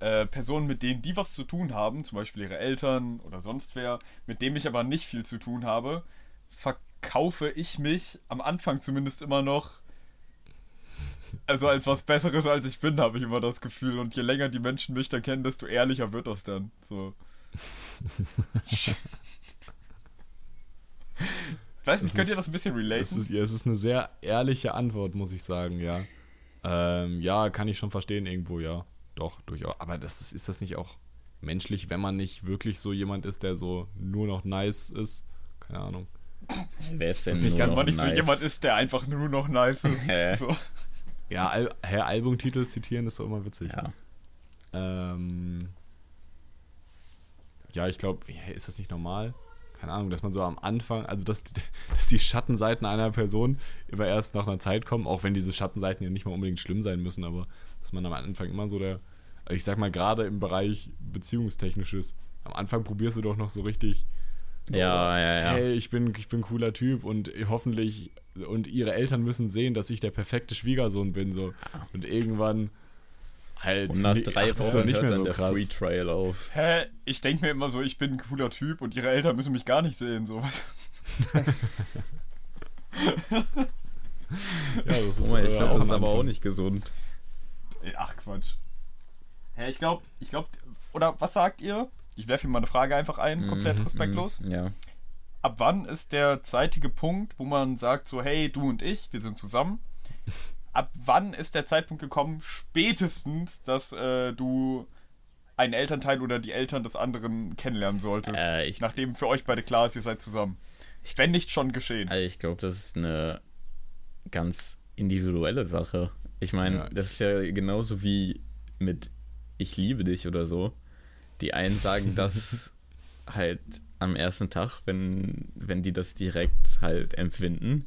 äh, Personen, mit denen die was zu tun haben, zum Beispiel ihre Eltern oder sonst wer, mit dem ich aber nicht viel zu tun habe, verkaufe ich mich am Anfang zumindest immer noch. Also als was Besseres als ich bin, habe ich immer das Gefühl. Und je länger die Menschen mich dann kennen, desto ehrlicher wird das dann. So. (laughs) Weiß nicht, Das könnt ihr ist- das ein bisschen relaten? ist, ja, es ist eine sehr ehrliche Antwort, muss ich sagen, ja. Ähm, ja, kann ich schon verstehen irgendwo, ja. Doch, durchaus. Aber das ist, ist das nicht auch menschlich, wenn man nicht wirklich so jemand ist, der so nur noch nice ist? Keine Ahnung. Wer ist denn nicht ganz- noch Wenn man nicht so nice? jemand ist, der einfach nur noch nice ist. Hä? So. Ja, Al Herr Albumtitel zitieren ist doch immer witzig. Ja. Ähm, ja, ich glaube, ist das nicht normal? Keine Ahnung, dass man so am Anfang, also dass, (laughs) dass die Schattenseiten einer Person immer erst nach einer Zeit kommen, auch wenn diese Schattenseiten ja nicht mal unbedingt schlimm sein müssen, aber dass man am Anfang immer so der, also ich sag mal, gerade im Bereich Beziehungstechnisches, am Anfang probierst du doch noch so richtig. so, Ja, ja, ja. Hey, ich bin, ich bin ein cooler Typ und hoffentlich, und ihre Eltern müssen sehen, dass ich der perfekte Schwiegersohn bin, so. Und irgendwann halt. Und nach nee, drei ach, Wochen nicht hört mehr dann so der krass. Free Trial auf. Hä? Ich denke mir immer so, ich bin ein cooler Typ und ihre Eltern müssen mich gar nicht sehen. So. (laughs) Ja, das ist, Oh, ich äh, glaube, das ist aber auch nicht gesund. Ach Quatsch. Hä, ich glaube, ich glaube, oder was sagt ihr? Ich werfe hier mal eine Frage einfach ein, komplett Mhm, respektlos. mhm, Ja. Ab wann ist der zeitige Punkt, wo man sagt so, hey, du und ich, wir sind zusammen? Ab wann ist der Zeitpunkt gekommen, spätestens, dass äh, du einen Elternteil oder die Eltern des anderen kennenlernen solltest? Äh, ich- nachdem für euch beide klar ist, ihr seid zusammen. Wenn nicht schon geschehen. Also ich glaube, das ist eine ganz individuelle Sache. Ich meine, Ja. das ist ja genauso wie mit Ich liebe dich oder so. Die einen sagen (laughs) das halt am ersten Tag, wenn, wenn die das direkt halt empfinden.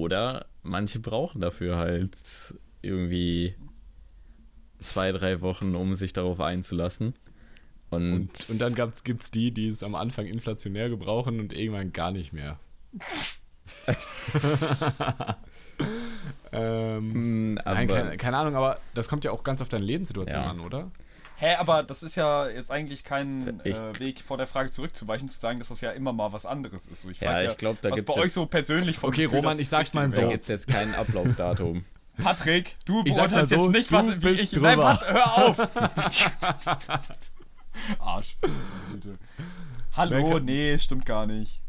Oder manche brauchen dafür halt irgendwie zwei, drei Wochen, um sich darauf einzulassen. Und, Und, und dann gibt es die, die es am Anfang inflationär gebrauchen und irgendwann gar nicht mehr. (laughs) ähm, Mm, aber, nein, keine, keine Ahnung, aber das kommt ja auch ganz auf deine Lebenssituation Ja. an, oder? Hä, aber das ist ja jetzt eigentlich kein Ich- äh, Weg vor der Frage zurückzuweichen, zu sagen, dass das ja immer mal was anderes ist. So, ich Ja, ich glaub, da was gibt's bei euch so persönlich vom Okay, Gefühl Roman, ich sag's mal da so. wäre. gibt es jetzt kein Ablaufdatum. Patrick, du beurteilst so, jetzt nicht, was wie bist ich. Nein, drüber. Pat, hör auf! (laughs) Arsch. Hallo, nee, stimmt gar nicht.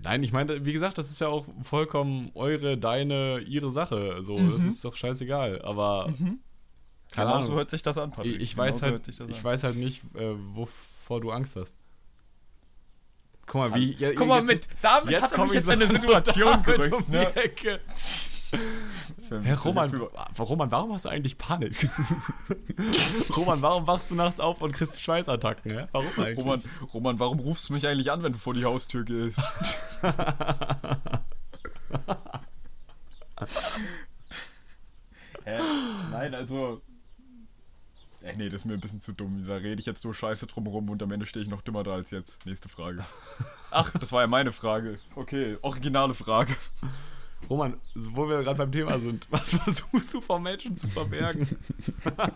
Nein, ich meine, wie gesagt, das ist ja auch vollkommen eure, deine, ihre Sache. So, das ist doch scheißegal. Aber keine Genau Ahnung. so hört sich das an, ich, Patrick. ich Genau weiß so halt, ich an. weiß halt nicht, äh, wovor du Angst hast. Guck mal, wie. ja, Guck mal, jetzt- mit, damit jetzt hat er mich ich jetzt so in eine (laughs) Situation gerückt. um Ne? Herr Roman, Roman, warum hast du eigentlich Panik? (laughs) Roman, warum wachst du nachts auf und kriegst Schweißattacken? Hä? Warum eigentlich? Roman, Roman, warum rufst du mich eigentlich an, wenn du vor die Haustür gehst? (laughs) Hä? Nein, also. Ey, nee, das ist mir ein bisschen zu dumm. Da rede ich jetzt nur Scheiße drumherum und am Ende stehe ich noch dümmer da als jetzt. Nächste Frage. (laughs) Ach, das war ja meine Frage. Okay, originale Frage. Roman, wo wir gerade beim Thema sind, (laughs) was versuchst du vor Menschen zu verbergen? (laughs)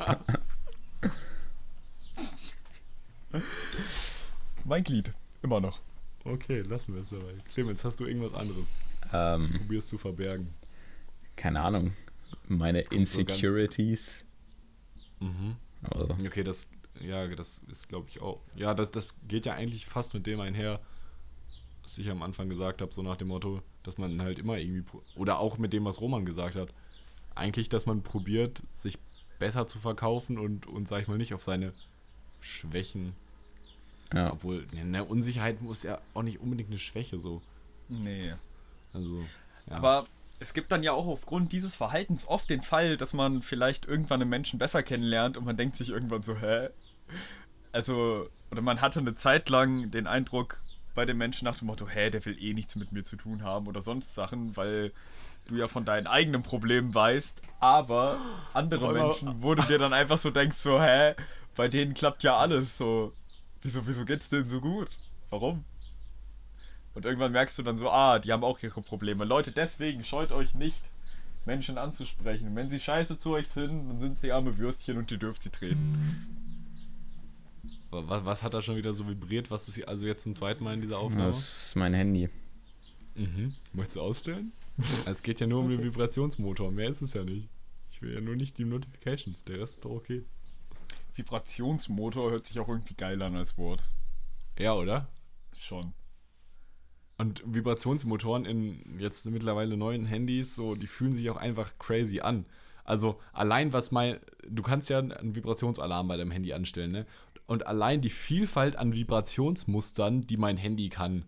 Mein Glied. Immer noch. Okay, lassen wir es dabei. Clemens, hast du irgendwas anderes? Ähm, Probierst zu verbergen. keine Ahnung. Meine so Insecurities. Mhm. Also, Okay, das, ja, das ist, glaube ich, auch. Ja, das, das geht ja eigentlich fast mit dem einher, was ich am Anfang gesagt habe, so nach dem Motto, dass man halt immer irgendwie, oder auch mit dem, was Roman gesagt hat, eigentlich, dass man probiert, sich besser zu verkaufen und, und sag ich mal, nicht auf seine Schwächen, ja. obwohl, eine Unsicherheit muss ja auch nicht unbedingt eine Schwäche so. Nee. Also, ja. Aber es gibt dann ja auch aufgrund dieses Verhaltens oft den Fall, dass man vielleicht irgendwann einen Menschen besser kennenlernt und man denkt sich irgendwann so, hä? Also, oder man hatte eine Zeit lang den Eindruck bei dem Menschen nach dem Motto, hä, der will eh nichts mit mir zu tun haben oder sonst Sachen, weil du ja von deinen eigenen Problemen weißt, aber andere Aber- Menschen, wo du dir dann einfach so denkst, so, hä, bei denen klappt ja alles so. Wieso, wieso geht's denen so gut? Warum? Und irgendwann merkst du dann so, ah, die haben auch ihre Probleme. Leute, deswegen scheut euch nicht, Menschen anzusprechen. Wenn sie scheiße zu euch sind, dann sind sie arme Würstchen und ihr dürft sie treten. was, was hat da schon wieder so vibriert? Was ist also jetzt zum zweiten Mal in dieser Aufnahme? Das ist mein Handy. Mhm. Möchtest du ausstellen? (laughs) es geht ja nur um den Vibrationsmotor, mehr ist es ja nicht. Ich will ja nur nicht die Notifications, der Rest ist doch okay. Vibrationsmotor hört sich auch irgendwie geil an als Wort. Ja, oder? Schon. Und Vibrationsmotoren in jetzt mittlerweile neuen Handys, so, die fühlen sich auch einfach crazy an. Also allein was mein, du kannst ja einen Vibrationsalarm bei deinem Handy anstellen, ne? Und allein die Vielfalt an Vibrationsmustern, die mein Handy kann,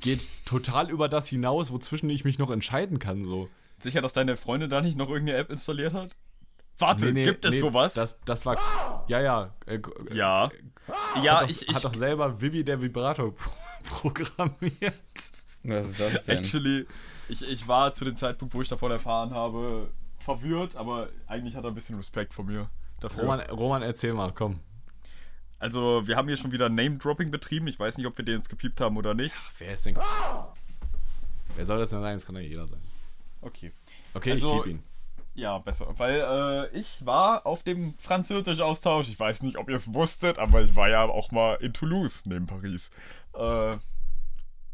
geht total über das hinaus, wozwischen ich mich noch entscheiden kann, so. Sicher, dass deine Freundin da nicht noch irgendeine App installiert hat? Warte, Nee, nee, gibt es nee, sowas? Das, das war. Ja, ja. Äh, ja. Hat Ja, doch, ich, ich hat doch selber Vivi der Vibrator programmiert. Was ist das denn? actually, ich, ich war zu dem Zeitpunkt, wo ich davon erfahren habe, verwirrt, aber eigentlich hat er ein bisschen Respekt vor mir dafür. Roman, Roman, erzähl mal, komm. Also, wir haben hier schon wieder Name-Dropping betrieben. Ich weiß nicht, ob wir den jetzt gepiept haben oder nicht. Wer ist denn. Wer soll das denn sein? Das kann ja jeder sein. Okay. Okay, Also- ich piep ihn. Ja, besser. Weil äh, ich war auf dem Französisch-Austausch. Ich weiß nicht, ob ihr es wusstet, aber ich war ja auch mal in Toulouse neben Paris. Äh,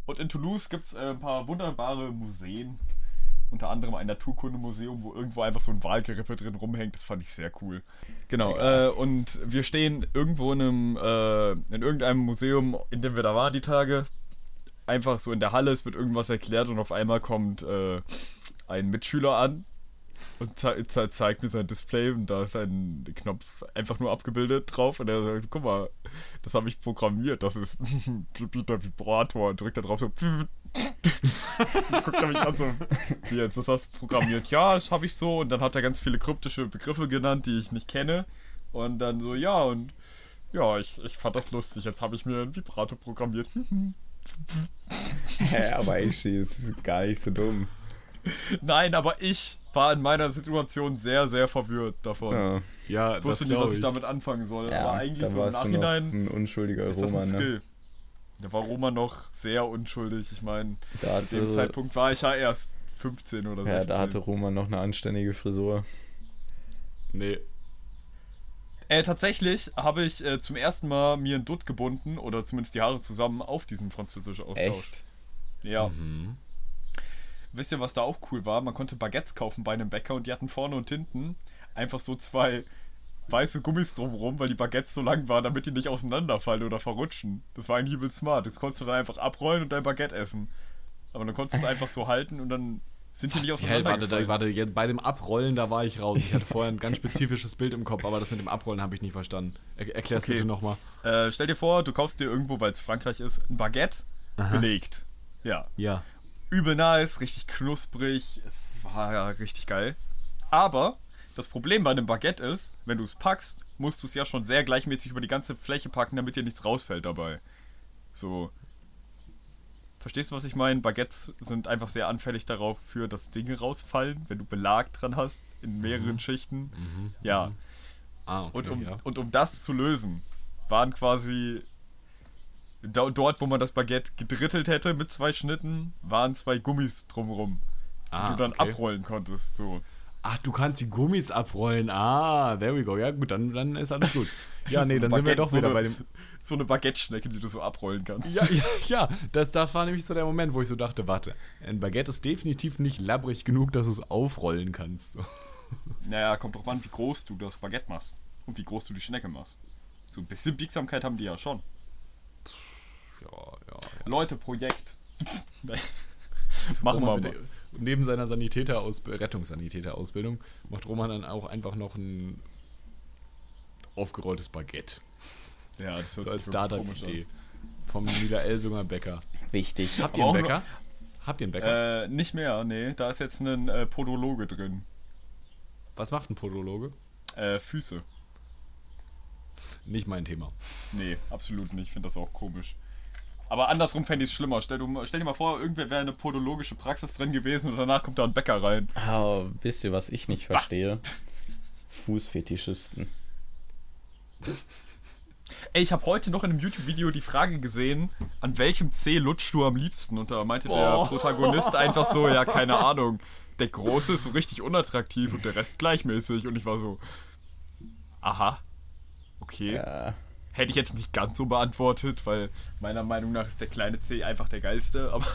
und in Toulouse gibt es äh, ein paar wunderbare Museen. Unter anderem ein Naturkundemuseum, wo irgendwo einfach so ein Walgerippe drin rumhängt. Das fand ich sehr cool. Genau. Äh, und wir stehen irgendwo in einem, äh, in irgendeinem Museum, in dem wir da waren die Tage. Einfach so in der Halle, es wird irgendwas erklärt und auf einmal kommt äh, ein Mitschüler an und ze ze zeigt mir sein Display und da ist ein Knopf einfach nur abgebildet drauf und er sagt, guck mal, das habe ich programmiert, das ist der Vibrator und drückt da drauf so (laughs) guckt er mich an so, wie jetzt, das hast du programmiert? Ja, das habe ich so und dann hat er ganz viele kryptische Begriffe genannt, die ich nicht kenne und dann so, ja und ja, ich, ich fand das lustig, jetzt habe ich mir einen Vibrator programmiert. (laughs) Hä, aber ich ist gar nicht so dumm. Nein, aber ich war in meiner Situation sehr, sehr verwirrt davon. Ja, Ja, Ich wusste das nicht, was ich ich. damit anfangen soll. ja aber eigentlich so im Nachhinein ein unschuldiger ist das ein Roman, ne? Skill. Da war Roman noch sehr unschuldig. Ich meine, zu dem Zeitpunkt war ich ja erst 15 oder so. ja, da hatte Roman noch eine anständige Frisur. Nee. Äh, tatsächlich habe ich äh, zum ersten Mal mir einen Dutt gebunden oder zumindest die Haare zusammen auf diesem französischen Austausch. Echt? Ja. Mhm. Wisst ihr, was da auch cool war? Man konnte Baguettes kaufen bei einem Bäcker und die hatten vorne und hinten einfach so zwei weiße Gummis drumrum, weil die Baguettes so lang waren, damit die nicht auseinanderfallen oder verrutschen. Das war eigentlich übel smart. Jetzt konntest du dann einfach abrollen und dein Baguette essen. Aber dann konntest du es einfach so halten und dann sind die nicht Was, warte, da, auseinandergefallen. warte, jetzt bei dem Abrollen, da war ich raus. Ich hatte vorher ein ganz spezifisches Bild im Kopf, aber das mit dem Abrollen habe ich nicht verstanden. Er, erklär's Okay. bitte nochmal. Äh, stell dir vor, du kaufst dir irgendwo, weil es Frankreich ist, ein Baguette belegt. Ja. Ja. Übel nice, richtig knusprig. Es war ja richtig geil. Aber das Problem bei einem Baguette ist, wenn du es packst, musst du es ja schon sehr gleichmäßig über die ganze Fläche packen, damit dir nichts rausfällt dabei. So. Verstehst du, was ich meine? Baguettes sind einfach sehr anfällig darauf, für dass Dinge rausfallen, wenn du Belag dran hast in mehreren Schichten. Ja. Ah, okay, Und um, ja. und um das zu lösen, waren quasi dort, wo man das Baguette gedrittelt hätte mit zwei Schnitten, waren zwei Gummis drumrum, die Ah, du dann okay. abrollen konntest. So. Ach, du kannst die Gummis abrollen. Ah, there we go. Ja, gut, dann, dann ist alles gut. (laughs) Ja, nee, dann sind wir Baguette, doch so wieder eine, bei dem. So eine Baguette-Schnecke, die du so abrollen kannst. Ja, ja, (laughs) ja. Das, das war nämlich so der Moment, wo ich so dachte: Warte, ein Baguette ist definitiv nicht labbrig genug, dass du es aufrollen kannst. So. (laughs) Naja, kommt drauf an, wie groß du das Baguette machst und wie groß du die Schnecke machst. So ein bisschen Biegsamkeit haben die ja schon. Ja. Leute, Projekt. (laughs) Machen wir Roman mal. Neben seiner Sanitäteraus Rettungssanitäterausbildung macht Roman dann auch einfach noch ein aufgerolltes Baguette. Ja, das hört So als Startup-Idee. Vom Niederelsunger Bäcker. Wichtig. Habt ihr einen Bäcker? Habt ihr einen Bäcker? Äh, nicht mehr, nee. Da ist jetzt ein äh, Podologe drin. Was macht ein Podologe? Äh, Füße. Nicht mein Thema. Nee, absolut nicht. Ich finde das auch komisch. Aber andersrum fände ich es schlimmer. Stell, du, stell dir mal vor, irgendwer wäre eine podologische Praxis drin gewesen und danach kommt da ein Bäcker rein. Ah, wisst ihr, was ich nicht verstehe? Fußfetischisten. Ey, ich habe heute noch in einem YouTube-Video die Frage gesehen, an welchem C lutschst du am liebsten? Und da meinte der Oh. Protagonist einfach so, ja, keine Ahnung. Der Große ist so richtig unattraktiv und der Rest gleichmäßig. Und ich war so, aha, okay. Ja. Hätte ich jetzt nicht ganz so beantwortet, weil meiner Meinung nach ist der kleine C einfach der geilste, aber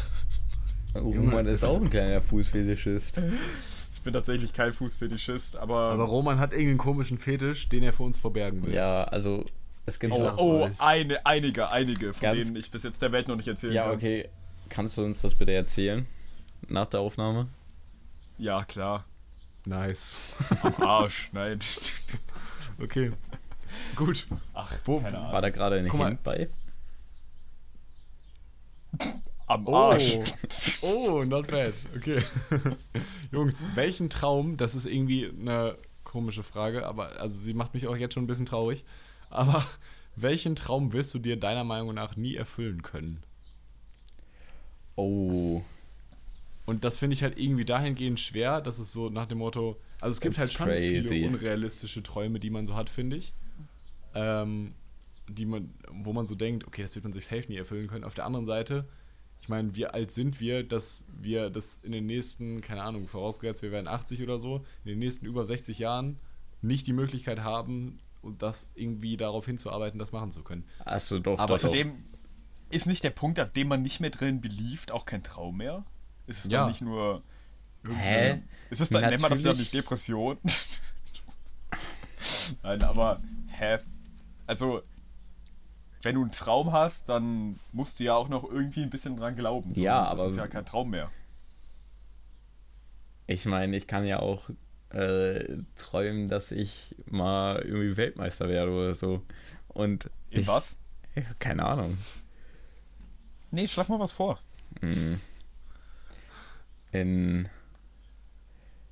(laughs) Roman ist auch ein kleiner Fußfetischist. (laughs) ich bin tatsächlich kein Fußfetischist, aber. Aber Roman hat irgendeinen komischen Fetisch, den er vor uns verbergen will. Ja, also es gibt oh, oh eine, einige, einige, von Ganz- denen ich bis jetzt der Welt noch nicht erzählen Ja, kann. okay. Kannst du uns das bitte erzählen? Nach der Aufnahme? Ja, klar. Nice. Am Arsch, nein. (laughs) Okay. (laughs) Gut. Ach, Wo-. War da gerade ein Guck mal. Hint bei? Am Oh. Arsch. (laughs) Oh, not bad. Okay. (laughs) Jungs, welchen Traum, das ist irgendwie eine komische Frage, aber also sie macht mich auch jetzt schon ein bisschen traurig. Aber welchen Traum wirst du dir deiner Meinung nach nie erfüllen können? Oh. Und das finde ich halt irgendwie dahingehend schwer, dass es so nach dem Motto, also es gibt That's halt schon crazy. viele unrealistische Träume, die man so hat, finde ich. Ähm, die man, wo man so denkt, okay, das wird man sich safe nie erfüllen können. Auf der anderen Seite, ich meine, wie alt sind wir, dass wir das in den nächsten, keine Ahnung, vorausgesetzt, wir werden 80 oder so, in den nächsten über 60 Jahren nicht die Möglichkeit haben, und das irgendwie darauf hinzuarbeiten, das machen zu können. Achso, doch, Aber doch, doch. Außerdem ist nicht der Punkt, ab dem man nicht mehr drin belieft, auch kein Traum mehr? Ist es Ja. dann nicht nur. Hä? Ist es dann, nennt man das dann Natürlich. nicht Depression? (laughs) Nein, aber, hä? Also, wenn du einen Traum hast, dann musst du ja auch noch irgendwie ein bisschen dran glauben. Ja, sonst aber- ist es ja kein Traum mehr. Ich meine, ich kann ja auch äh, träumen, dass ich mal irgendwie Weltmeister werde oder so. Und In ich, was? Ja, keine Ahnung. Nee, schlag mal was vor. Hm. In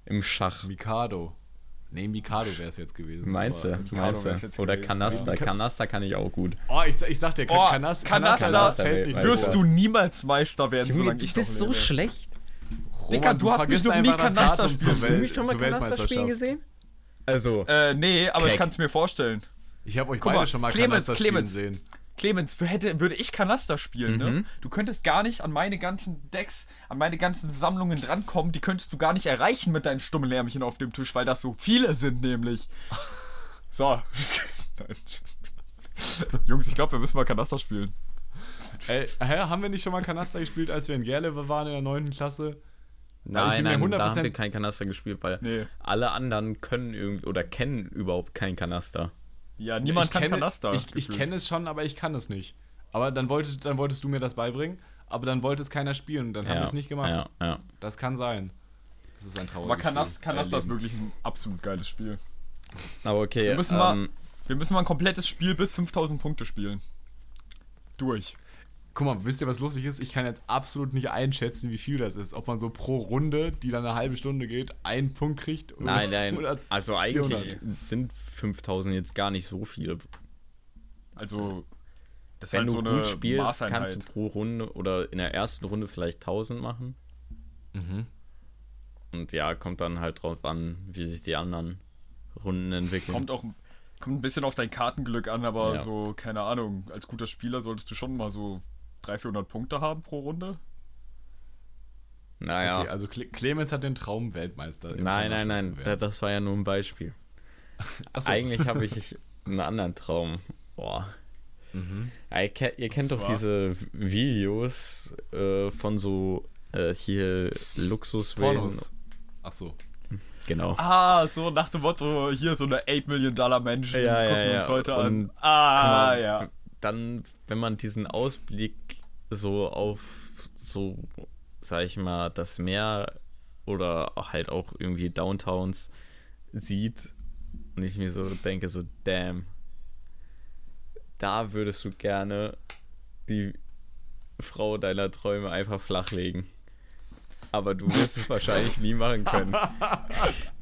im Schach. Mikado. Nee, Mikado wäre es jetzt gewesen. Meinst du? Meinst du? Oder Kanaster. ja. Kanaster kann ich auch gut. Oh, ich, ich sag dir, Oh, Kanas Kanaster das fällt nicht Wirst du du niemals Meister werden, Junge, solange du ich bist noch so lebe. schlecht. Roman, Dicker, du hast mich noch nie das zur spielen. Hast du mich schon mal zur Kanaster spielen gesehen? Also, Äh, nee, aber ich Keck. kann es mir vorstellen. Ich habe euch Guck beide mal, schon mal Clemens, Kanaster Clemens. spielen sehen. Clemens, für hätte, würde ich Kanaster spielen, ne? Mhm. Du könntest gar nicht an meine ganzen Decks, an meine ganzen Sammlungen drankommen. Die könntest du gar nicht erreichen mit deinen Stummelärmchen auf dem Tisch, weil das so viele sind, nämlich. (laughs) So. (laughs) Jungs, ich glaube, wir müssen mal Kanaster spielen. Ey, hä, haben wir nicht schon mal Kanaster gespielt, als wir in Gerlewe waren in der 9. Klasse? ich nein, nein, da 100% haben wir keinen Kanaster gespielt, weil Nee. alle anderen können irgendwie oder kennen überhaupt keinen Kanaster. Ja, niemand ich kann kenne, Kanaster. Ich, ich kenne es schon, aber ich kann es nicht. Aber dann, wolltest, dann wolltest du mir das beibringen, aber dann wollte es keiner spielen und dann haben wir es nicht gemacht. Ja, ja. Das kann sein. Das ist ein trauriges Aber Kanas Spiel. Kanaster Äh, ist wirklich ein absolut geiles Spiel. Aber okay, Wir müssen mal- ähm, Wir müssen mal ein komplettes Spiel bis 5000 Punkte spielen. Durch. Guck mal, wisst ihr, was lustig ist? Ich kann jetzt absolut nicht einschätzen, wie viel das ist. Ob man so pro Runde, die dann eine halbe Stunde geht, einen Punkt kriegt. Oder, nein, nein. Oder Also eigentlich 400. sind 5000 jetzt gar nicht so viele. Also, das ist Wenn halt du so eine gut spielst, kannst du pro Runde oder in der ersten Runde vielleicht 1000 machen. Mhm. Und ja, kommt dann halt drauf an, wie sich die anderen Runden entwickeln. Kommt auch kommt ein bisschen auf dein Kartenglück an, aber Ja. so, keine Ahnung, als guter Spieler solltest du schon mal so 300, 400 Punkte haben pro Runde. naja. Okay, also Cle Clemens hat den Traum, Weltmeister. nein, nein, nein, werden. das war ja nur ein Beispiel. (laughs) Achso. Eigentlich habe (laughs) ich einen anderen Traum. Boah. Mhm. Ja, ihr, kennt, ihr kennt doch diese Videos äh, von so äh, hier Luxuswesen. Pornos. Achso. Genau. Ah, so nach dem Motto, hier so eine 8 Million Dollar Menschen Ja, ja, gucken ja. uns heute Und an. Ah, mal, ja. Dann, wenn man diesen Ausblick so auf so, sag ich mal, das Meer oder halt auch irgendwie Downtowns sieht und ich mir so denke, so, damn, da würdest du gerne die Frau deiner Träume einfach flachlegen. Aber du wirst es wahrscheinlich nie machen können. (laughs)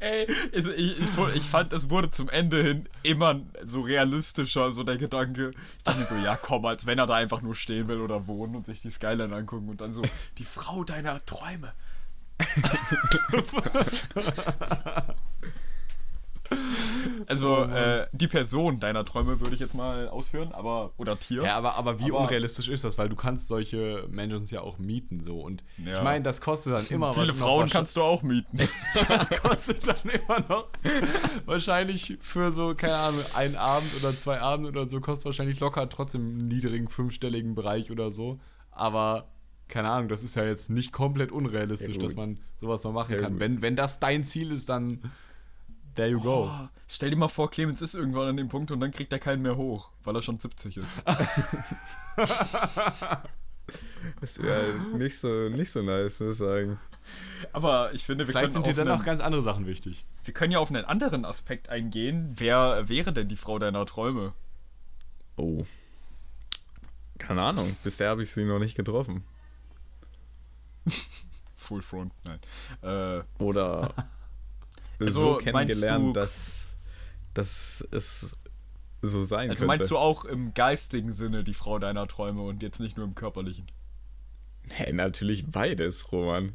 Ey, ich, ich, ich, fand, es wurde zum Ende hin immer so realistischer, so der Gedanke. Ich dachte mir so, ja komm, als wenn er da einfach nur stehen will oder wohnen und sich die Skyline angucken und dann so, die Frau deiner Träume. (laughs) (laughs) (laughs) also, Oh äh, die Person deiner Träume würde ich jetzt mal ausführen, aber, oder Tier. Ja, aber, aber wie Aber- unrealistisch ist das? Weil du kannst solche Mansions ja auch mieten so. Und Ja. ich meine, das kostet dann immer Viele was- noch Frauen kannst du auch mieten. (laughs) Das kostet dann immer noch (laughs) wahrscheinlich für so, keine Ahnung, einen Abend oder zwei Abende oder so, kostet wahrscheinlich locker trotzdem einen niedrigen fünfstelligen Bereich oder so. Aber keine Ahnung, das ist ja jetzt nicht komplett unrealistisch, Ja, dass man sowas noch machen Ja, kann. gut. Wenn, wenn das dein Ziel ist, dann there you go. Oh, stell dir mal vor, Clemens ist irgendwann an dem Punkt und dann kriegt er keinen mehr hoch, weil er schon 70 ist. (laughs) Das wäre nicht so, nicht so nice, muss ich sagen. Aber ich finde, wir Vielleicht können, sind dir dann einen, noch ganz andere Sachen wichtig. wir können ja auf einen anderen Aspekt eingehen. Wer wäre denn die Frau deiner Träume? Oh. Keine Ahnung, bisher habe ich sie noch nicht getroffen. (laughs) Full Front, nein. Äh, Oder (laughs) Also, so kennengelernt, du- dass, dass es so sein Also könnte. meinst du auch im geistigen Sinne die Frau deiner Träume und jetzt nicht nur im körperlichen? Hey, natürlich beides, Roman.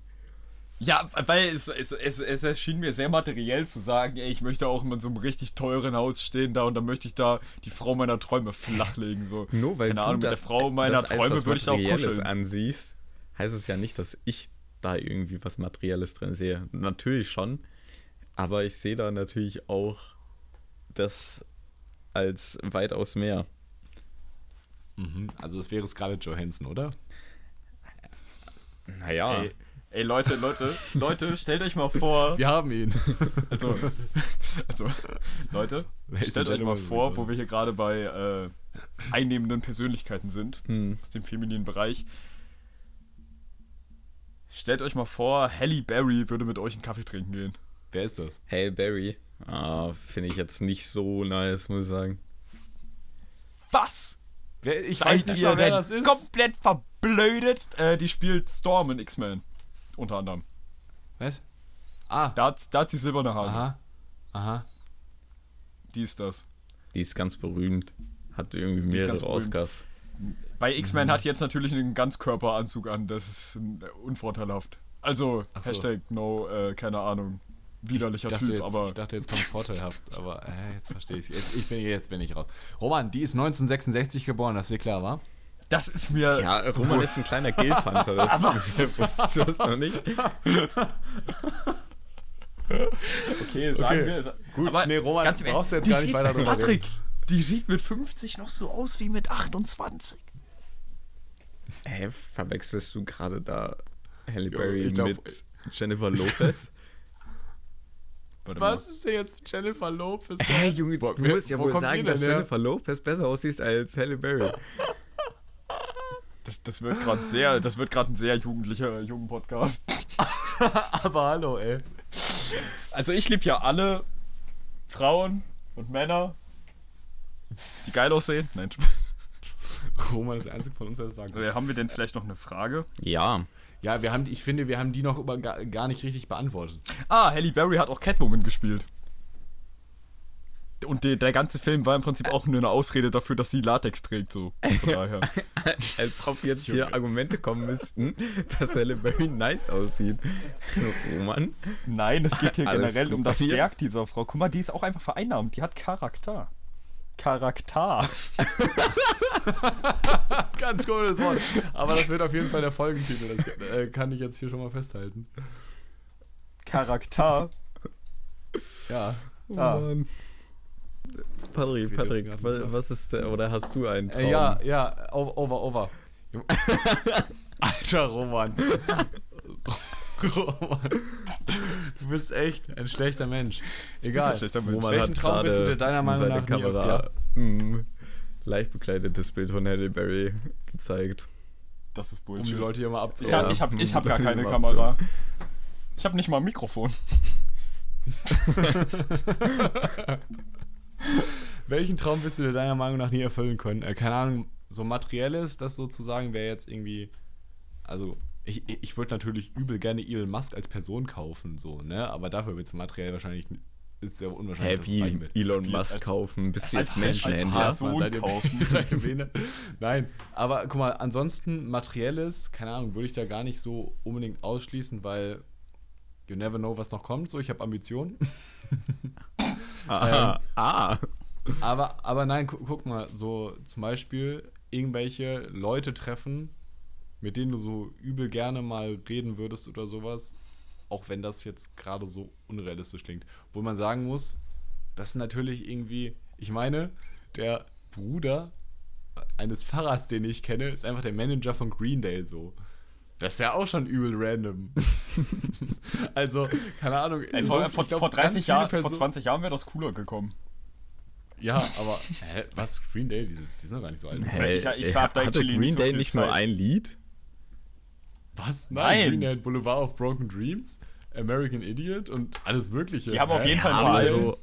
Ja, weil es, es, es, es erschien mir sehr materiell zu sagen, ey, ich möchte auch in so einem richtig teuren Haus stehen da und dann möchte ich da die Frau meiner Träume flachlegen. So. Nur weil Keine du Ahnung, mit der Frau meiner als Träume würde ich da auch kuscheln. ansiehst, heißt es ja nicht, dass ich da irgendwie was Materielles drin sehe. Natürlich schon, aber ich sehe da natürlich auch das als weitaus mehr. Mhm. Also es wäre Scarlett Johansson, oder? Naja, Ey, ey, Leute, Leute, Leute, stellt euch mal vor, (laughs) Wir haben ihn. also, also Leute, Ladies stellt euch mal vor, wo wir hier gerade bei äh, einnehmenden Persönlichkeiten sind, Hm. aus dem femininen Bereich. Stellt euch mal vor, Halle Berry würde mit euch einen Kaffee trinken gehen. Wer ist das? Hail Berry. Ah, finde ich jetzt nicht so nice, muss ich sagen. Was? Wer, ich Seid ihr denn komplett verblödet? Äh, die spielt Storm in X-Men. Unter anderem. Was? Ah, Da hat, da hat sie silberne Haare. aha. Aha. Die ist das. Die ist ganz berühmt. Hat irgendwie ist mehrere. Oscars. Bei X-Men Mhm. hat jetzt natürlich einen Ganzkörperanzug an. Das ist äh, unvorteilhaft. Also, so. Hashtag no, äh, keine Ahnung, widerlicher Ich dachte, Typ, jetzt, aber ich dachte, jetzt kommt vorteilhaft, aber äh, jetzt verstehe ich es. Ich bin, jetzt bin ich raus. Roman, die ist 1966 geboren, das ist dir klar, war? das ist mir. Ja, Roman ist ein kleiner Gilpanther. (laughs) Das wusstest du das noch nicht? (laughs) Okay, sagen Okay. wir. Gut, aber nee, Roman, ganz brauchst du jetzt gar nicht weiter drüber Patrick, reden. die sieht mit 50 noch so aus wie mit 28. Hä, verwechselst du gerade da Halle Jo, Berry mit Jennifer Lopez? (laughs) Warte Was ist denn jetzt mit Jennifer Lopez? Hä, Junge, Wo- du wer- musst ja wo wohl sagen, dass her? Jennifer Lopez besser aussieht als Halle Berry. Das, das wird gerade sehr, das wird gerade ein sehr jugendlicher Jungen-Podcast. (laughs) Aber hallo, ey. Also ich liebe ja alle Frauen und Männer, die geil aussehen. Nein, Roman ist der Einzige von uns, der das sagen kann. äh, haben wir denn vielleicht noch eine Frage? Ja, Ja, wir haben, ich finde, wir haben die noch über, gar, nicht richtig beantwortet. Ah, Halle Berry hat auch Catwoman gespielt. Und der, der ganze Film war im Prinzip auch nur eine Ausrede dafür, dass sie Latex trägt, so. Von (laughs) daher. als ob jetzt hier Argumente kommen müssten, dass Halle Berry nice aussieht. Roman? Nein, es geht hier Alles generell um das? Werk dieser Frau. Guck mal, die ist auch einfach vereinnahmt. Die hat Charakter. Charakter. (laughs) Ganz komisches Wort. Aber das wird auf jeden Fall der Folgentitel. Das äh, kann ich jetzt hier schon mal festhalten. Charakter. Ja. Ah. Mann. Patrick, Patrick, was ist der, oder hast du einen Traum? Äh, ja, ja, o- over, over. (laughs) Alter Roman. (laughs) Roman. Du bist echt ein schlechter Mensch. Egal. ein schlechter Mensch. Roman Welchen hat Traum bist du gerade dir deiner Meinung nach nie- Kamera mm, live bekleidetes Bild von Halle Berry gezeigt. Das ist Um die Bullshit. Leute hier mal ich abzuholen. habe Ja. ich hab, ich hab gar keine Kamera. Ich habe nicht mal ein Mikrofon. (laughs) Welchen Traum wirst du dir deiner Meinung nach nie erfüllen können? Äh, keine Ahnung, so materielles, das sozusagen wäre jetzt irgendwie. Also, ich, ich- würde natürlich übel gerne Elon Musk als Person kaufen, so, ne? Aber dafür wird es materiell wahrscheinlich. Ist sehr unwahrscheinlich. Hä, wie. Elon Wie Musk als- kaufen? Bist du als jetzt als Menschenhändler? Person. Mann, seid ihr, kaufen. seid ihr behindert? Nein, aber guck mal, ansonsten materielles, keine Ahnung, würde ich da gar nicht so unbedingt ausschließen, weil you never know, was noch kommt. So, ich habe Ambitionen. Ah, (laughs) ah. Aber, aber nein, gu guck mal, so zum Beispiel irgendwelche Leute treffen, mit denen du so übel gerne mal reden würdest oder sowas, auch wenn das jetzt gerade so unrealistisch klingt. Wo man sagen muss, das ist natürlich irgendwie, ich meine, der Bruder eines Pfarrers, den ich kenne, ist einfach der Manager von Greendale so. Das ist ja auch schon übel random. (laughs) also, keine Ahnung. Ey, so- vor, ich glaub, vor, ganz 30 viele Jahren, vor Personen- 20 Jahren wäre das cooler gekommen. Ja, aber hä, was? Green Day, die, die sind doch gar nicht so alt. Hey, Ich- ich ey, hab da Green so Day nicht nur Zeit. ein Lied? Was? Nein. Green Day hat Boulevard of Broken Dreams, American Idiot und alles Mögliche. Die haben auf jeden Fall Ja, ein paar aber Alben. so,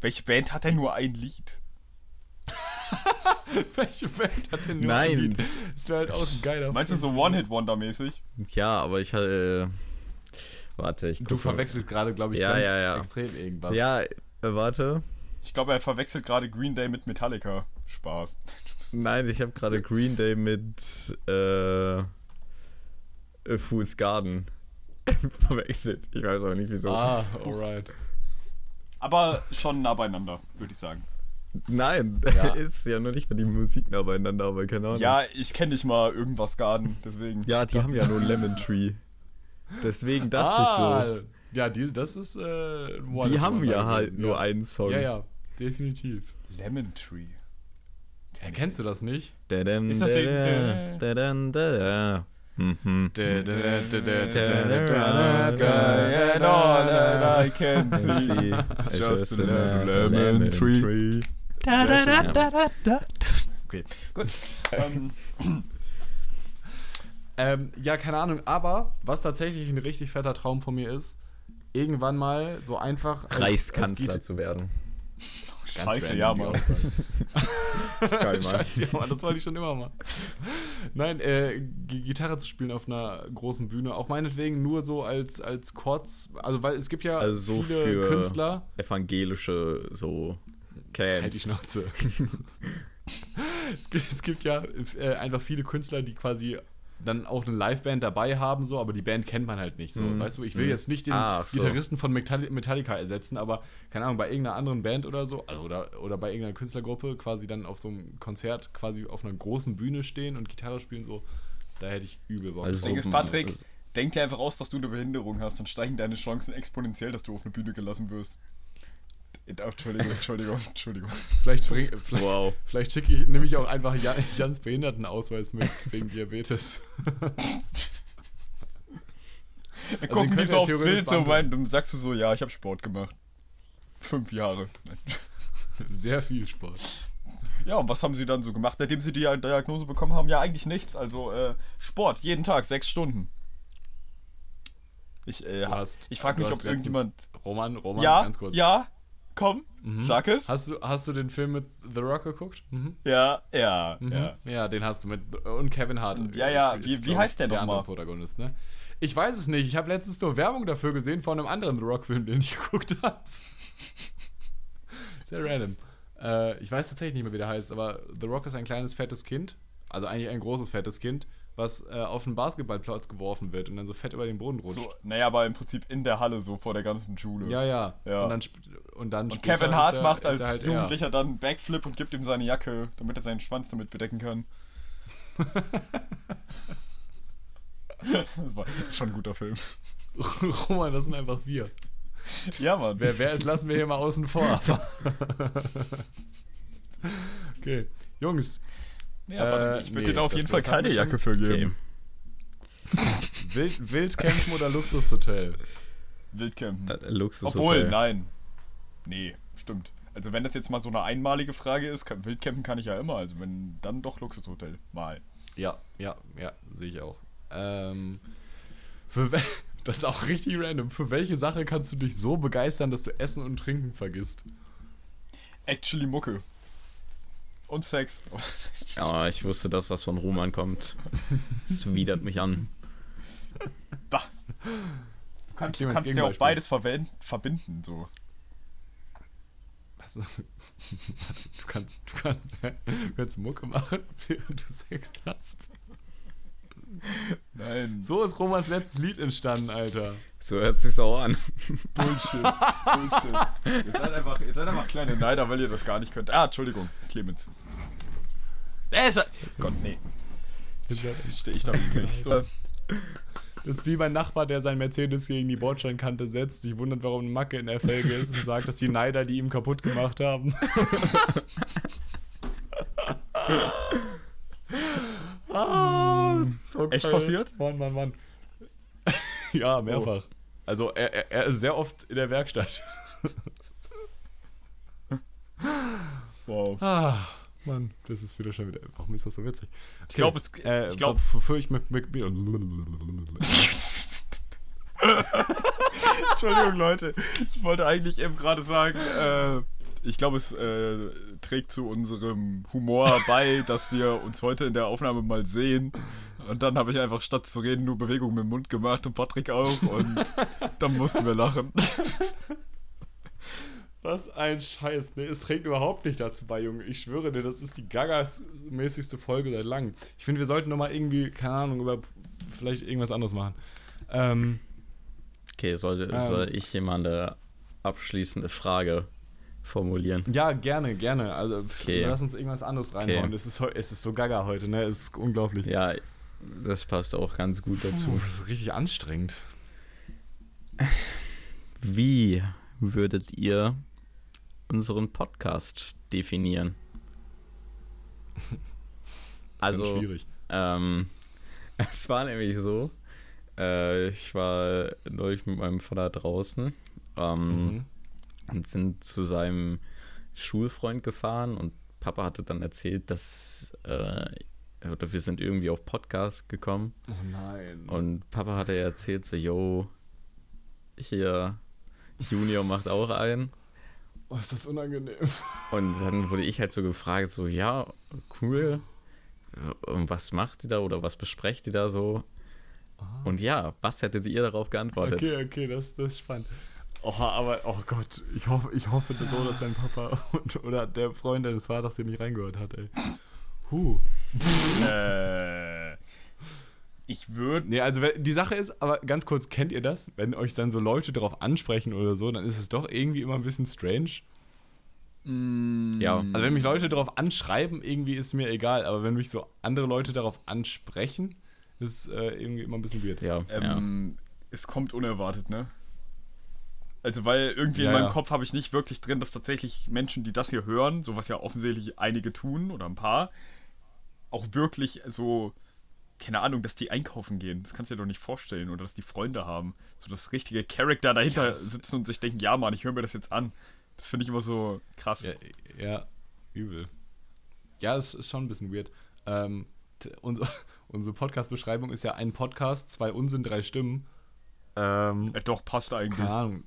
Welche Band hat denn nur ein Lied? (laughs) Welche Band hat denn nur Nein. ein Lied? Das wäre halt auch ein geiler Meinst du so. One-Hit-Wonder-mäßig? ja, aber ich hatte. Warte, ich Du guck mal. verwechselst gerade, glaube ich, Ja, ganz ja, ja. extrem irgendwas. Ja, äh, warte. Ich glaube, er verwechselt gerade Green Day mit Metallica. Spaß. Nein, ich habe gerade Green Day mit äh, Fool's Garden (laughs) verwechselt. Ich weiß auch nicht wieso. Ah, alright. Aber schon nah beieinander, würde ich sagen. Nein, Ja. (laughs) ist ja nur nicht mal die Musik nah beieinander, aber keine Ahnung. Ja, ich kenne nicht mal irgendwas Garden, deswegen. ja die haben ja nur Lemon Tree. Deswegen dachte ah, ja, die, das ist. Äh, ich so. Die haben ja gewesen, halt nur ja. einen Song. Ja, ja, definitiv. Lemon Tree. Ja, kennst du das nicht? Dadam, Ist das. Da, da, da, da, da, Da, da, da, da, da, da, and all that I can See, it's just a lemon tree. Sehr schön. Okay, gut. ähm, Ähm, ja, keine Ahnung, aber was tatsächlich ein richtig fetter Traum von mir ist, irgendwann mal so einfach. als- Reichskanzler als zu werden. Ganz Scheiße, ja, Mann. (laughs) Geil, Mann. Scheiße, ja, Mann, das wollte ich schon immer mal. Nein, äh, Gitarre zu spielen auf einer großen Bühne, auch meinetwegen nur so als, als Chords, also weil es gibt ja Also so viele für- Künstler. Evangelische so Halt die Camps. Schnauze. (laughs) es, gibt, es gibt ja äh, einfach viele Künstler, die quasi dann auch eine Liveband dabei haben, so, aber die Band kennt man halt nicht so. Mhm. Weißt du, ich will Mhm. jetzt nicht den Ach so. Gitarristen von Metalli- Metallica ersetzen, aber keine Ahnung, bei irgendeiner anderen Band oder so, also oder, oder bei irgendeiner Künstlergruppe quasi dann auf so einem Konzert quasi auf einer großen Bühne stehen und Gitarre spielen, so, da hätte ich übel Bock. Also drauf. Ding ist, Patrick, also- denk dir einfach aus, dass du eine Behinderung hast, dann steigen deine Chancen exponentiell, dass du auf eine Bühne gelassen wirst. Entschuldigung, Entschuldigung, Entschuldigung. vielleicht bring, (laughs) vielleicht, Wow. vielleicht schicke ich, nehme ich auch einfach Jan, Jans Behindertenausweis mit, wegen Diabetes. (laughs) Dann den gucken die könnt so aufs Bild so rein, dann sagst du so, ja, ich habe Sport gemacht. Fünf Jahre. (laughs) Sehr viel Sport. Ja, und was haben sie dann so gemacht, nachdem sie die Diagnose bekommen haben? Ja, eigentlich nichts. Also äh, Sport, jeden Tag, sechs Stunden. Ich, äh, hast- ich frage mich, ob irgendjemand. Roman, Roman, Ja, ganz kurz. ja, komm, Mhm. sag es. Hast du, hast du den Film mit The Rock geguckt? Mhm. ja, ja, Mhm. ja. Ja, den hast du mit. Und Kevin Hart. Ja, ja, ist, wie- wie heißt der der nochmal? andere Protagonist, ne? Ich weiß es nicht. Ich habe letztens nur Werbung dafür gesehen von einem anderen The Rock-Film, den ich (laughs) geguckt habe. Sehr random. Äh, ich weiß tatsächlich nicht mehr, wie der heißt, aber The Rock ist ein kleines, fettes Kind. Also eigentlich ein großes, fettes Kind, was äh, auf einen Basketballplatz geworfen wird und dann so fett über den Boden rutscht. So, naja, aber im Prinzip in der Halle, so vor der ganzen Schule. Ja, ja. Ja. Und dann, und dann Und Kevin Hart er- macht als halt er. Jugendlicher dann einen Backflip und gibt ihm seine Jacke, damit er seinen Schwanz damit bedecken kann. das war schon ein guter Film. Roman, das sind einfach wir. Ja, Mann. Wer, wer ist, lassen wir hier mal außen vor. okay. Jungs, Ja, warte, Äh, ich würde nee, dir da auf jeden Fall keine. Jacke für geben. Wild, Wildcampen oder Luxushotel? Wildcampen. Äh, Luxus Obwohl, nein. Nee, stimmt. Also wenn das jetzt mal so eine einmalige Frage ist, kann, Wildcampen kann ich ja immer. Also wenn, dann doch Luxushotel. Mal. Ja, ja, ja, sehe ich auch. Ähm, für (laughs) das ist auch richtig random. Für welche Sache kannst du dich so begeistern, dass du Essen und Trinken vergisst? Actually Mucke. Und Sex. (laughs) Ja, ich wusste, dass das von Roman kommt. (laughs) Das widert mich an. bah. Du kannst, du kannst ja auch beides verbinden, so. Was? (laughs) Du kannst, du kannst, du kannst Mucke machen, (laughs) während du Sex hast. Nein. So ist Romans letztes Lied entstanden, Alter. So hört sich's auch an. (laughs) Bullshit. Bullshit. Ihr seid, einfach, ihr seid einfach kleine Neider, weil ihr das gar nicht könnt. Ah, Entschuldigung, Clemens. Der ist. Gott, nee. Stehe ich da nicht. So. Das ist wie mein Nachbar, der sein Mercedes gegen die Bordsteinkante setzt, sich wundert, warum eine Macke in der Felge ist und sagt, dass die Neider die ihm kaputt gemacht haben. (laughs) ah, ist so Echt passiert? Mann, Mann, Mann. (laughs) ja, mehrfach. Also er, er, er ist sehr oft in der Werkstatt. (laughs) Wow. Ah, Mann, das ist wieder schon wieder. Warum ist das so witzig? Ich glaube, es. Äh, ich glaube. wofür ich mit (laughs) Entschuldigung, Leute. Ich wollte eigentlich eben gerade sagen, äh, ich glaube, es äh, trägt zu unserem Humor bei, dass wir uns heute in der Aufnahme mal sehen. Und dann habe ich einfach statt zu reden nur Bewegungen mit dem Mund gemacht und Patrick auch. Und dann mussten wir lachen. Was ein Scheiß. Nee, es trägt überhaupt nicht dazu bei, Junge. Ich schwöre dir, das ist die Gagas-mäßigste Folge seit langem. Ich finde, wir sollten nochmal irgendwie, keine Ahnung, über vielleicht irgendwas anderes machen. Ähm, Okay, soll, Ähm. soll ich eine abschließende Frage formulieren? ja, gerne, gerne. Also, Okay. lass uns irgendwas anderes reinhauen. Okay. Es, ist, es ist so gaga heute, ne? Es ist unglaublich. Ja, das passt auch ganz gut Puh, dazu. das ist richtig anstrengend. Wie würdet ihr unseren Podcast definieren? (laughs) Also, schwierig. ähm, (laughs) es war nämlich so, äh, ich war neulich mit meinem Vater draußen ähm, Mhm. und sind zu seinem Schulfreund gefahren und Papa hatte dann erzählt, dass äh, oder wir sind irgendwie auf Podcast gekommen Oh nein. und Papa hatte erzählt so, yo, hier Junior macht auch einen oh, ist das unangenehm. und dann wurde ich halt so gefragt, so, ja, cool. Und was macht die da oder was besprecht die da so? Und ja, was hättet ihr darauf geantwortet? Okay, okay, das, das ist spannend. Oh, aber, oh Gott, ich hoffe, ich hoffe so, dass dein Papa und, oder der Freund deines Vaters hier nicht reingehört hat, ey. Huh. äh, ich würde. Nee, also die Sache ist, aber ganz kurz, kennt ihr das? Wenn euch dann so Leute darauf ansprechen oder so, dann ist es doch irgendwie immer ein bisschen strange. Ja. Also wenn mich Leute darauf anschreiben, irgendwie ist mir egal, aber wenn mich so andere Leute darauf ansprechen, ist äh, irgendwie immer ein bisschen weird. Ja, ja. Ähm, Es kommt unerwartet, ne? Also, weil irgendwie Ja, in meinem ja. Kopf habe ich nicht wirklich drin, dass tatsächlich Menschen, die das hier hören, so was ja offensichtlich einige tun oder ein paar, auch wirklich so, keine Ahnung, dass die einkaufen gehen. Das kannst du dir doch nicht vorstellen. Oder dass die Freunde haben. So das richtige Charakter dahinter Ja, das- sitzen und sich denken, ja, Mann, ich höre mir das jetzt an. Das finde ich immer so krass. Ja, ja, übel. Ja, es ist schon ein bisschen weird. Ähm, unsere (laughs) unsere Podcast-Beschreibung ist ja ein Podcast, zwei Unsinn, drei Stimmen. Ähm, Äh, doch, passt eigentlich. keine Ahnung.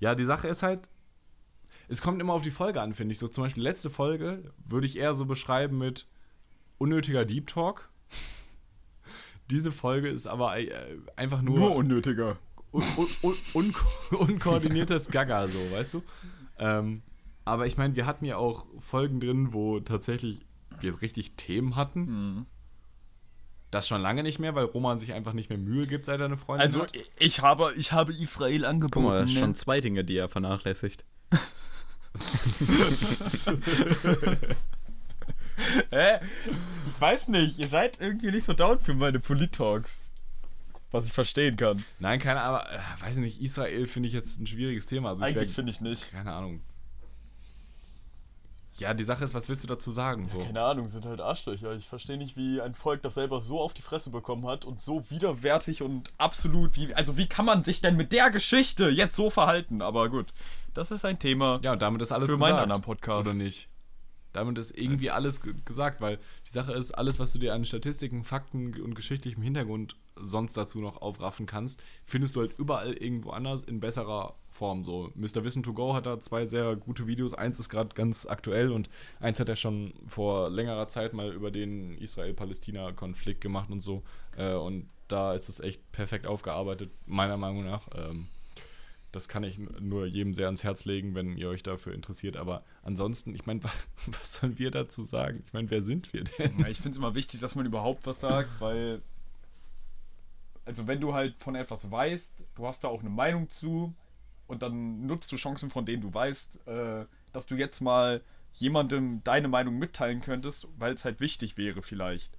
Ja, die Sache ist halt, es kommt immer auf die Folge an, finde ich. So zum Beispiel letzte Folge würde ich eher so beschreiben mit unnötiger Deep Talk. Diese Folge ist aber äh, einfach nur, Nur unnötiger. un un un un unkoordiniertes Gaga, so, weißt du? Ähm, aber ich meine, wir hatten ja auch Folgen drin, wo tatsächlich wir richtig Themen hatten. Mhm. Das schon lange nicht mehr, weil Roman sich einfach nicht mehr Mühe gibt, seit er eine Freundin Also, hat. ich- ich habe, ich habe Israel Guck angeboten. mal, das ne? schon zwei Dinge, die er vernachlässigt. (laughs) (laughs) (laughs) Hä? Ich weiß nicht, ihr seid irgendwie nicht so down für meine Polit-Talks. Was ich verstehen kann. Nein, keine Ahnung, aber, äh, weiß nicht, Israel finde ich jetzt ein schwieriges Thema. Also ich Eigentlich finde ich nicht. keine Ahnung. Ja, die Sache ist, was willst du dazu sagen? So? Keine Ahnung, sind halt Arschlöcher. Ich verstehe nicht, wie ein Volk das selber so auf die Fresse bekommen hat und so widerwärtig und absolut wie. Also, wie kann man sich denn mit der Geschichte jetzt so verhalten? Aber gut, das ist ein Thema Ja, und damit ist alles für gesagt. meinen anderen Podcast. Oder nicht? Damit ist irgendwie alles ge- gesagt, weil die Sache ist, alles, was du dir an Statistiken, Fakten und geschichtlichem Hintergrund sonst dazu noch aufraffen kannst, findest du halt überall irgendwo anders in besserer Form. So, Mr. Wissen to Go hat da zwei sehr gute Videos. Eins ist gerade ganz aktuell und eins hat er schon vor längerer Zeit mal über den Israel-Palästina-Konflikt gemacht und so. Äh, und da ist es echt perfekt aufgearbeitet, meiner Meinung nach. Ähm, das kann ich nur jedem sehr ans Herz legen, wenn ihr euch dafür interessiert. Aber ansonsten, ich meine, (laughs) was sollen wir dazu sagen? Ich meine, wer sind wir denn? Ja, ich finde es immer wichtig, dass man überhaupt was sagt, weil. Also, wenn du halt von etwas weißt, du hast da auch eine Meinung zu und dann nutzt du Chancen, von denen du weißt, äh, dass du jetzt mal jemandem deine Meinung mitteilen könntest, weil es halt wichtig wäre, vielleicht.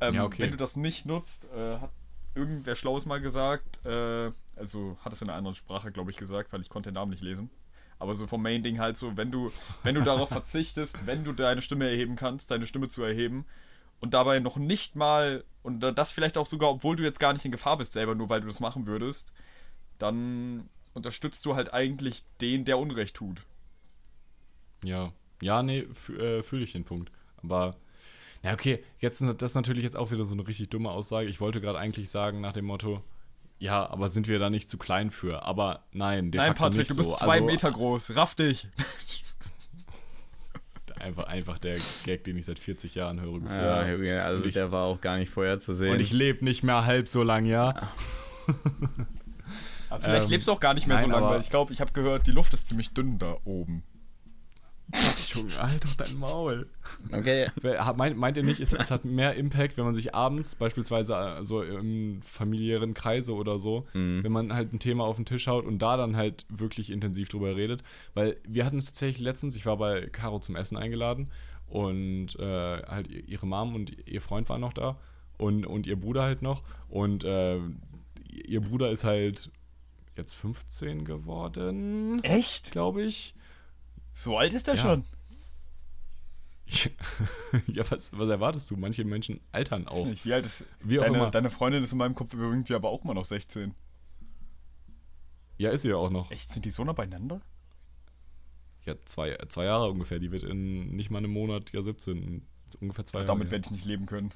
Ähm, Ja, okay. Wenn du das nicht nutzt, äh, hat irgendwer Schlaues mal gesagt, äh, also hat es in einer anderen Sprache, glaube ich, gesagt, weil ich konnte den Namen nicht lesen. Aber so vom Main-Ding halt so, wenn du, wenn du darauf (laughs) verzichtest, wenn du deine Stimme erheben kannst, deine Stimme zu erheben und dabei noch nicht mal, und das vielleicht auch sogar, obwohl du jetzt gar nicht in Gefahr bist selber, nur weil du das machen würdest, dann unterstützt du halt eigentlich den, der Unrecht tut. Ja, ja, nee, äh, fühle ich den Punkt. Aber, ja, okay, jetzt ist das natürlich jetzt auch wieder so eine richtig dumme Aussage. Ich wollte gerade eigentlich sagen, nach dem Motto, Ja, aber sind wir da nicht zu klein für? Aber nein, de Nein, Patrick, nicht du bist so. zwei Also, Meter groß. Raff dich. Einfach, einfach der Gag, den ich seit 40 Jahren höre. gefühlt. Ja, also Und ich- der war auch gar nicht vorherzusehen. Und ich lebe nicht mehr halb so lang, ja. (laughs) Aber vielleicht Ähm, lebst du auch gar nicht mehr so nein, lange, aber- weil ich glaube, ich habe gehört, die Luft ist ziemlich dünn da oben. (laughs) Junge, halt doch dein Maul. okay, Meint, meint ihr nicht, es, es hat mehr Impact, wenn man sich abends, beispielsweise äh, so im familiären Kreise oder so, Mhm. wenn man halt ein Thema auf den Tisch haut und da dann halt wirklich intensiv drüber redet? Weil wir hatten es tatsächlich letztens, ich war bei Caro zum Essen eingeladen und äh, halt ihr- ihre Mom und ihr Freund waren noch da und, und ihr Bruder halt noch und äh, ihr Bruder ist halt jetzt 15 geworden, Echt? glaube ich. So alt ist der Ja. schon? (laughs) ja, was, was erwartest du? Manche Menschen altern auch. Nicht. Wie alt ist Wie auch deine, immer. deine Freundin ist in meinem Kopf irgendwie aber auch immer noch 16. Ja, ist sie ja auch noch. Echt? Sind die so nah beieinander? Ja, zwei, zwei Jahre ungefähr. Die wird in nicht mal einem Monat ja 17. Ungefähr zwei Jahre. Damit ja. werde ich nicht leben können.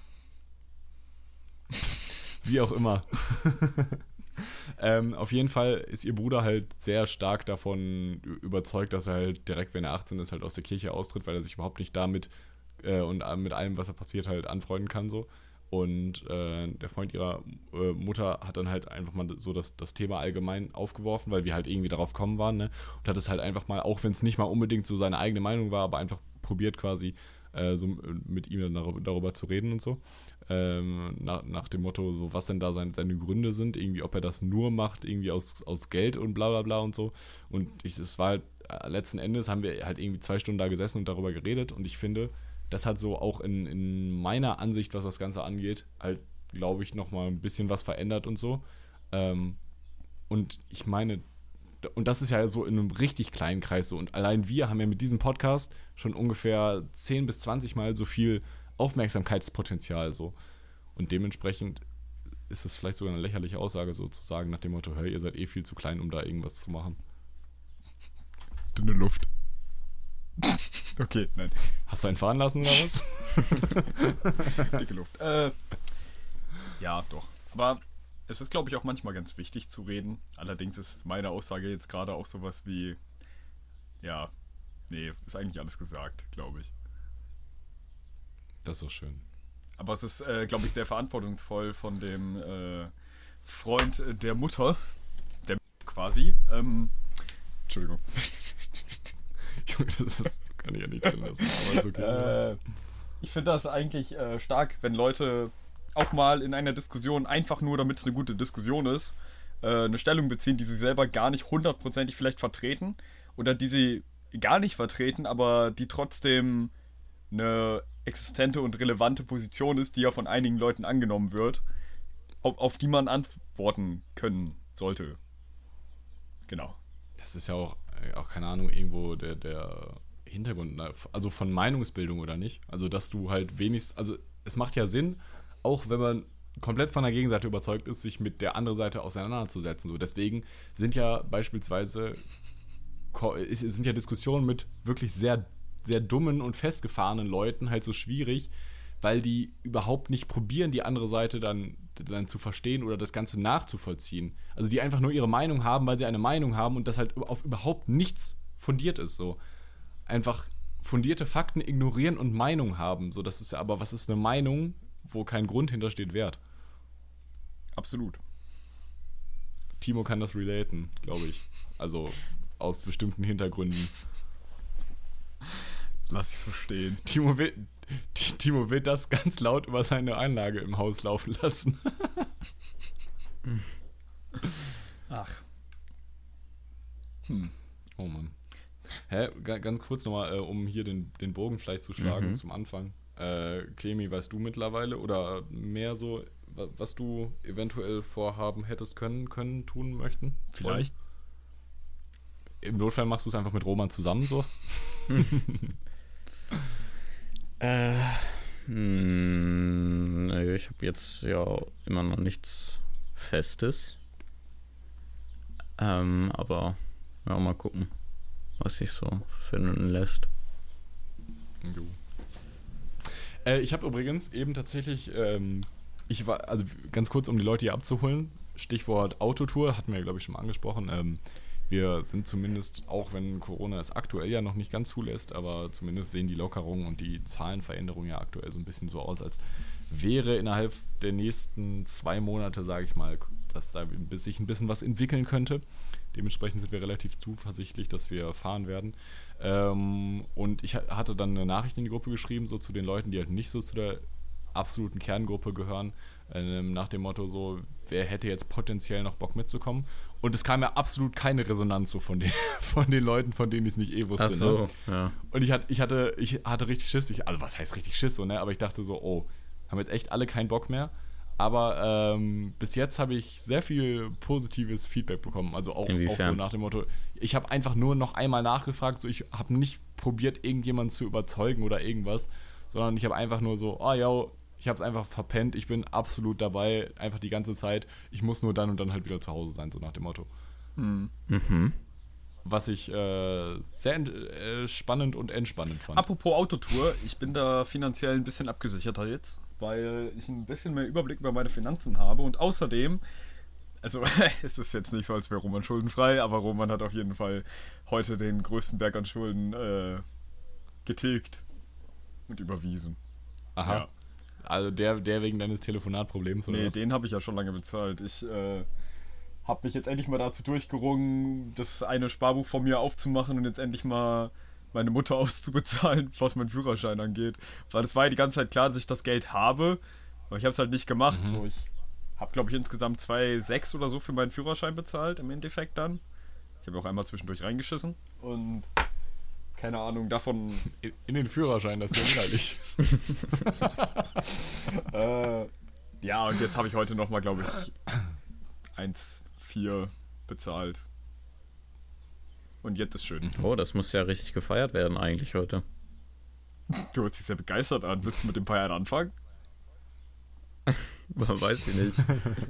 Wie auch immer. (laughs) (laughs) ähm, auf jeden Fall ist ihr Bruder halt sehr stark davon überzeugt, dass er halt direkt, wenn er 18 ist, halt aus der Kirche austritt, weil er sich überhaupt nicht damit äh, und äh, mit allem, was er passiert, halt anfreunden kann so. Und äh, der Freund ihrer äh, Mutter hat dann halt einfach mal so das, das Thema allgemein aufgeworfen, weil wir halt irgendwie darauf kommen waren, ne? Und hat es halt einfach mal, auch wenn es nicht mal unbedingt so seine eigene Meinung war, aber einfach probiert quasi äh, so mit ihm darüber, darüber zu reden und so ähm, nach, nach dem Motto, so was denn da sein, seine Gründe sind, irgendwie, ob er das nur macht, irgendwie aus, aus Geld und bla bla bla und so. Und ich, es war halt, äh, letzten Endes haben wir halt irgendwie zwei Stunden da gesessen und darüber geredet und ich finde, das hat so auch in, in meiner Ansicht, was das Ganze angeht, halt, glaube ich, nochmal ein bisschen was verändert und so. Ähm, und ich meine, und das ist ja so in einem richtig kleinen Kreis so. Und allein wir haben ja mit diesem Podcast schon ungefähr 10 bis 20 Mal so viel Aufmerksamkeitspotenzial so. Und dementsprechend ist es vielleicht sogar eine lächerliche Aussage sozusagen nach dem Motto, hey, ihr seid eh viel zu klein, um da irgendwas zu machen. Dünne Luft. okay, nein. Hast du einen fahren lassen oder was? (laughs) Dicke Luft. Äh, ja, doch. Aber es ist, glaube ich, auch manchmal ganz wichtig zu reden. Allerdings ist meine Aussage jetzt gerade auch sowas wie, ja, nee, ist eigentlich alles gesagt, glaube ich. Das ist doch schön. Aber es ist, äh, glaube ich, sehr verantwortungsvoll von dem äh, Freund der Mutter, der quasi. Ähm, Entschuldigung. (laughs) Junge, das ist, kann ich ja nicht drin lassen, aber ist okay. Äh, ich finde das eigentlich äh, stark, wenn Leute auch mal in einer Diskussion einfach nur, damit es eine gute Diskussion ist, äh, eine Stellung beziehen, die sie selber gar nicht hundertprozentig vielleicht vertreten oder die sie gar nicht vertreten, aber die trotzdem eine existente und relevante Position ist, die ja von einigen Leuten angenommen wird, auf, auf die man antworten können sollte. Genau. Das ist ja auch, äh, auch keine Ahnung, irgendwo der, der Hintergrund, ne? also von Meinungsbildung oder nicht. Also, dass du halt wenigstens, also es macht ja Sinn, auch wenn man komplett von der Gegenseite überzeugt ist, sich mit der anderen Seite auseinanderzusetzen. So, deswegen sind ja beispielsweise sind ja Diskussionen mit wirklich sehr, sehr dummen und festgefahrenen Leuten halt so schwierig, weil die überhaupt nicht probieren, die andere Seite dann, dann zu verstehen oder das Ganze nachzuvollziehen. Also die einfach nur ihre Meinung haben, weil sie eine Meinung haben und das halt auf überhaupt nichts fundiert ist. So einfach fundierte Fakten ignorieren und Meinung haben. So, das ist ja aber, was ist eine Meinung, wo kein Grund hintersteht, wert? Absolut. Timo kann das relaten, glaube ich. Also aus bestimmten Hintergründen. Lass ich so stehen. Timo will, Timo will das ganz laut über seine Einlage im Haus laufen lassen. (laughs) Ach. Oh Mann. Hä, Ga- ganz kurz nochmal, äh, um hier den, den Bogen vielleicht zu schlagen Mhm. zum Anfang. Äh, Clemi, weißt du mittlerweile oder mehr so, wa- was du eventuell vorhaben hättest können, können, tun möchten? Vielleicht. Im Notfall machst du es einfach mit Roman zusammen so. (laughs) (laughs) Äh, hm, nö, ich habe jetzt ja immer noch nichts Festes. Ähm, aber ja, mal gucken, was sich so finden lässt. Jo. Äh, ich habe übrigens eben tatsächlich, ähm, ich war, also ganz kurz, um die Leute hier abzuholen, Stichwort Autotour, hatten wir, glaube ich, schon mal angesprochen. Ähm, wir sind zumindest, auch wenn Corona es aktuell ja noch nicht ganz zulässt, aber zumindest sehen die Lockerungen und die Zahlenveränderungen ja aktuell so ein bisschen so aus, als wäre innerhalb der nächsten zwei Monate, sage ich mal, dass da sich ein bisschen was entwickeln könnte. Dementsprechend sind wir relativ zuversichtlich, dass wir fahren werden. Ähm, und ich hatte dann eine Nachricht in die Gruppe geschrieben, so zu den Leuten, die halt nicht so zu der absoluten Kerngruppe gehören, ähm, nach dem Motto so, wer hätte jetzt potenziell noch Bock mitzukommen? Und es kam ja absolut keine Resonanz so von den, (laughs) von den Leuten, von denen ich es nicht eh wusste. Ach so, ne? ja. Und ich hatte, ich hatte, ich hatte richtig Schiss. Ich, also was heißt richtig Schiss so, ne? Aber ich dachte so, oh, haben jetzt echt alle keinen Bock mehr. Aber ähm, bis jetzt habe ich sehr viel positives Feedback bekommen. Also auch, auch so nach dem Motto, ich habe einfach nur noch einmal nachgefragt, so ich habe nicht probiert, irgendjemanden zu überzeugen oder irgendwas, sondern ich habe einfach nur so, oh ja, ich habe es einfach verpennt, ich bin absolut dabei, einfach die ganze Zeit. Ich muss nur dann und dann halt wieder zu Hause sein, so nach dem Motto. Mhm. Was ich äh, sehr ent- äh, spannend und entspannend fand. Apropos Autotour, ich bin da finanziell ein bisschen abgesicherter jetzt, weil ich ein bisschen mehr Überblick über meine Finanzen habe und außerdem, also (laughs) es ist jetzt nicht so, als wäre Roman schuldenfrei, aber Roman hat auf jeden Fall heute den größten Berg an Schulden äh, getilgt und überwiesen. Aha. Ja. Also der, der wegen deines Telefonatproblems oder Nee, was? den habe ich ja schon lange bezahlt. Ich äh, habe mich jetzt endlich mal dazu durchgerungen, das eine Sparbuch von mir aufzumachen und jetzt endlich mal meine Mutter (laughs) auszubezahlen, was meinen Führerschein angeht. Weil es war ja die ganze Zeit klar, dass ich das Geld habe, aber ich habe es halt nicht gemacht. Mhm. So, ich habe, glaube ich, insgesamt 2,6 oder so für meinen Führerschein bezahlt, im Endeffekt dann. Ich habe auch einmal zwischendurch reingeschissen und keine Ahnung, davon In, den Führerschein, das ist ja (laughs) inhaltlich. Äh, ja, und jetzt habe ich heute nochmal, glaube ich, 1,4 bezahlt. Und jetzt ist schön. Oh, das muss ja richtig gefeiert werden eigentlich heute. Du hörst dich sehr begeistert an. Willst du mit dem Feiern anfangen? (laughs) Weiß ich nicht.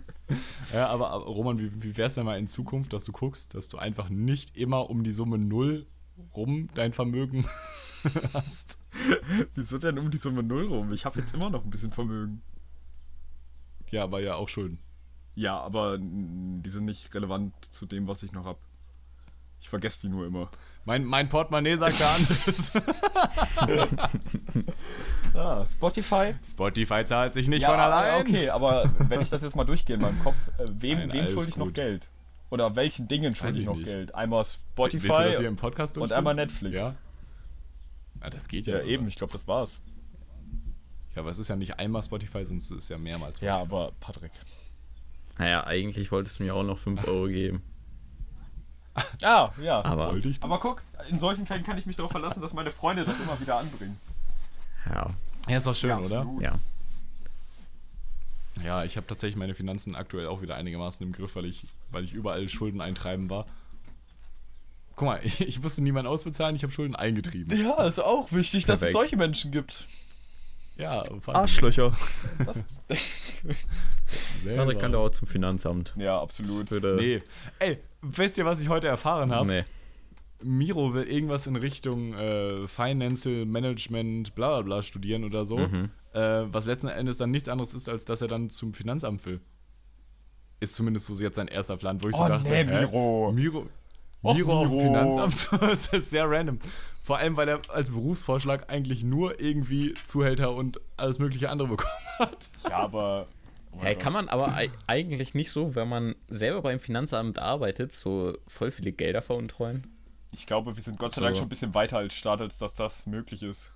(laughs) ja, aber, aber Roman, wie, wie wär's denn mal in Zukunft, dass du guckst, dass du einfach nicht immer um die Summe 0 rum dein Vermögen (laughs) hast? Wieso denn um die Summe 0 rum? Ich habe jetzt immer noch ein bisschen Vermögen. Ja, aber ja auch Schulden. Ja, aber die sind nicht relevant zu dem, was ich noch habe. Ich vergesse die nur immer. Mein, mein Portemonnaie sagt da anderes. (laughs) Ah, Spotify? Spotify zahlt sich nicht ja, von allein. okay, aber wenn ich das jetzt mal durchgehe in meinem Kopf, äh, wem, Nein, wem schulde ich noch. Geld? Oder welchen Dingen schulde ich noch nicht. Geld? Einmal du Spotify im Podcast und einmal Netflix. Ja. Ja, das geht ja. Ja, eben, ich glaube, das war's. Ja, aber es ist ja nicht einmal Spotify, sonst ist es ja mehrmals. Ja, aber Patrick. Naja, eigentlich wolltest du mir auch noch 5 (laughs) Euro geben. Ah, ja. Aber? Aber guck, in solchen Fällen kann ich mich darauf verlassen, dass meine Freunde das immer wieder anbringen. ja, Ja, ist doch schön, Ja, oder? ja. Ja, ich habe tatsächlich meine Finanzen aktuell auch wieder einigermaßen im Griff, weil ich, weil ich überall Schulden eintreiben war. Guck mal, ich, (laughs) ich musste niemanden ausbezahlen, ich habe Schulden eingetrieben. Ja, ist auch wichtig, dass Perfekt. es solche Menschen gibt. Ja, Arschlöcher. Was? (laughs) Patrick kann doch auch zum Finanzamt. Ja, absolut. Bitte. Nee. Ey, wisst ihr, was ich heute erfahren habe? Nee. Miro will irgendwas in Richtung äh, Financial Management, bla bla bla studieren oder so. Mhm. Äh, was letzten Endes dann nichts anderes ist, als dass er dann zum Finanzamt will. Ist zumindest so jetzt sein erster Plan, wo ich so Oh, dachte, nee, hä? Miro. Miro. Och, Miro auf dem Miro. Finanzamt, (laughs) das ist sehr random. Vor allem, weil er als Berufsvorschlag eigentlich nur irgendwie Zuhälter und alles mögliche andere bekommen hat. Ja, aber. oh Gott. kann man aber ei- eigentlich nicht so, wenn man selber beim Finanzamt arbeitet, so voll viele Gelder veruntreuen? Ich glaube, wir sind Gott sei Dank So. schon ein bisschen weiter als Staat, als dass das möglich ist.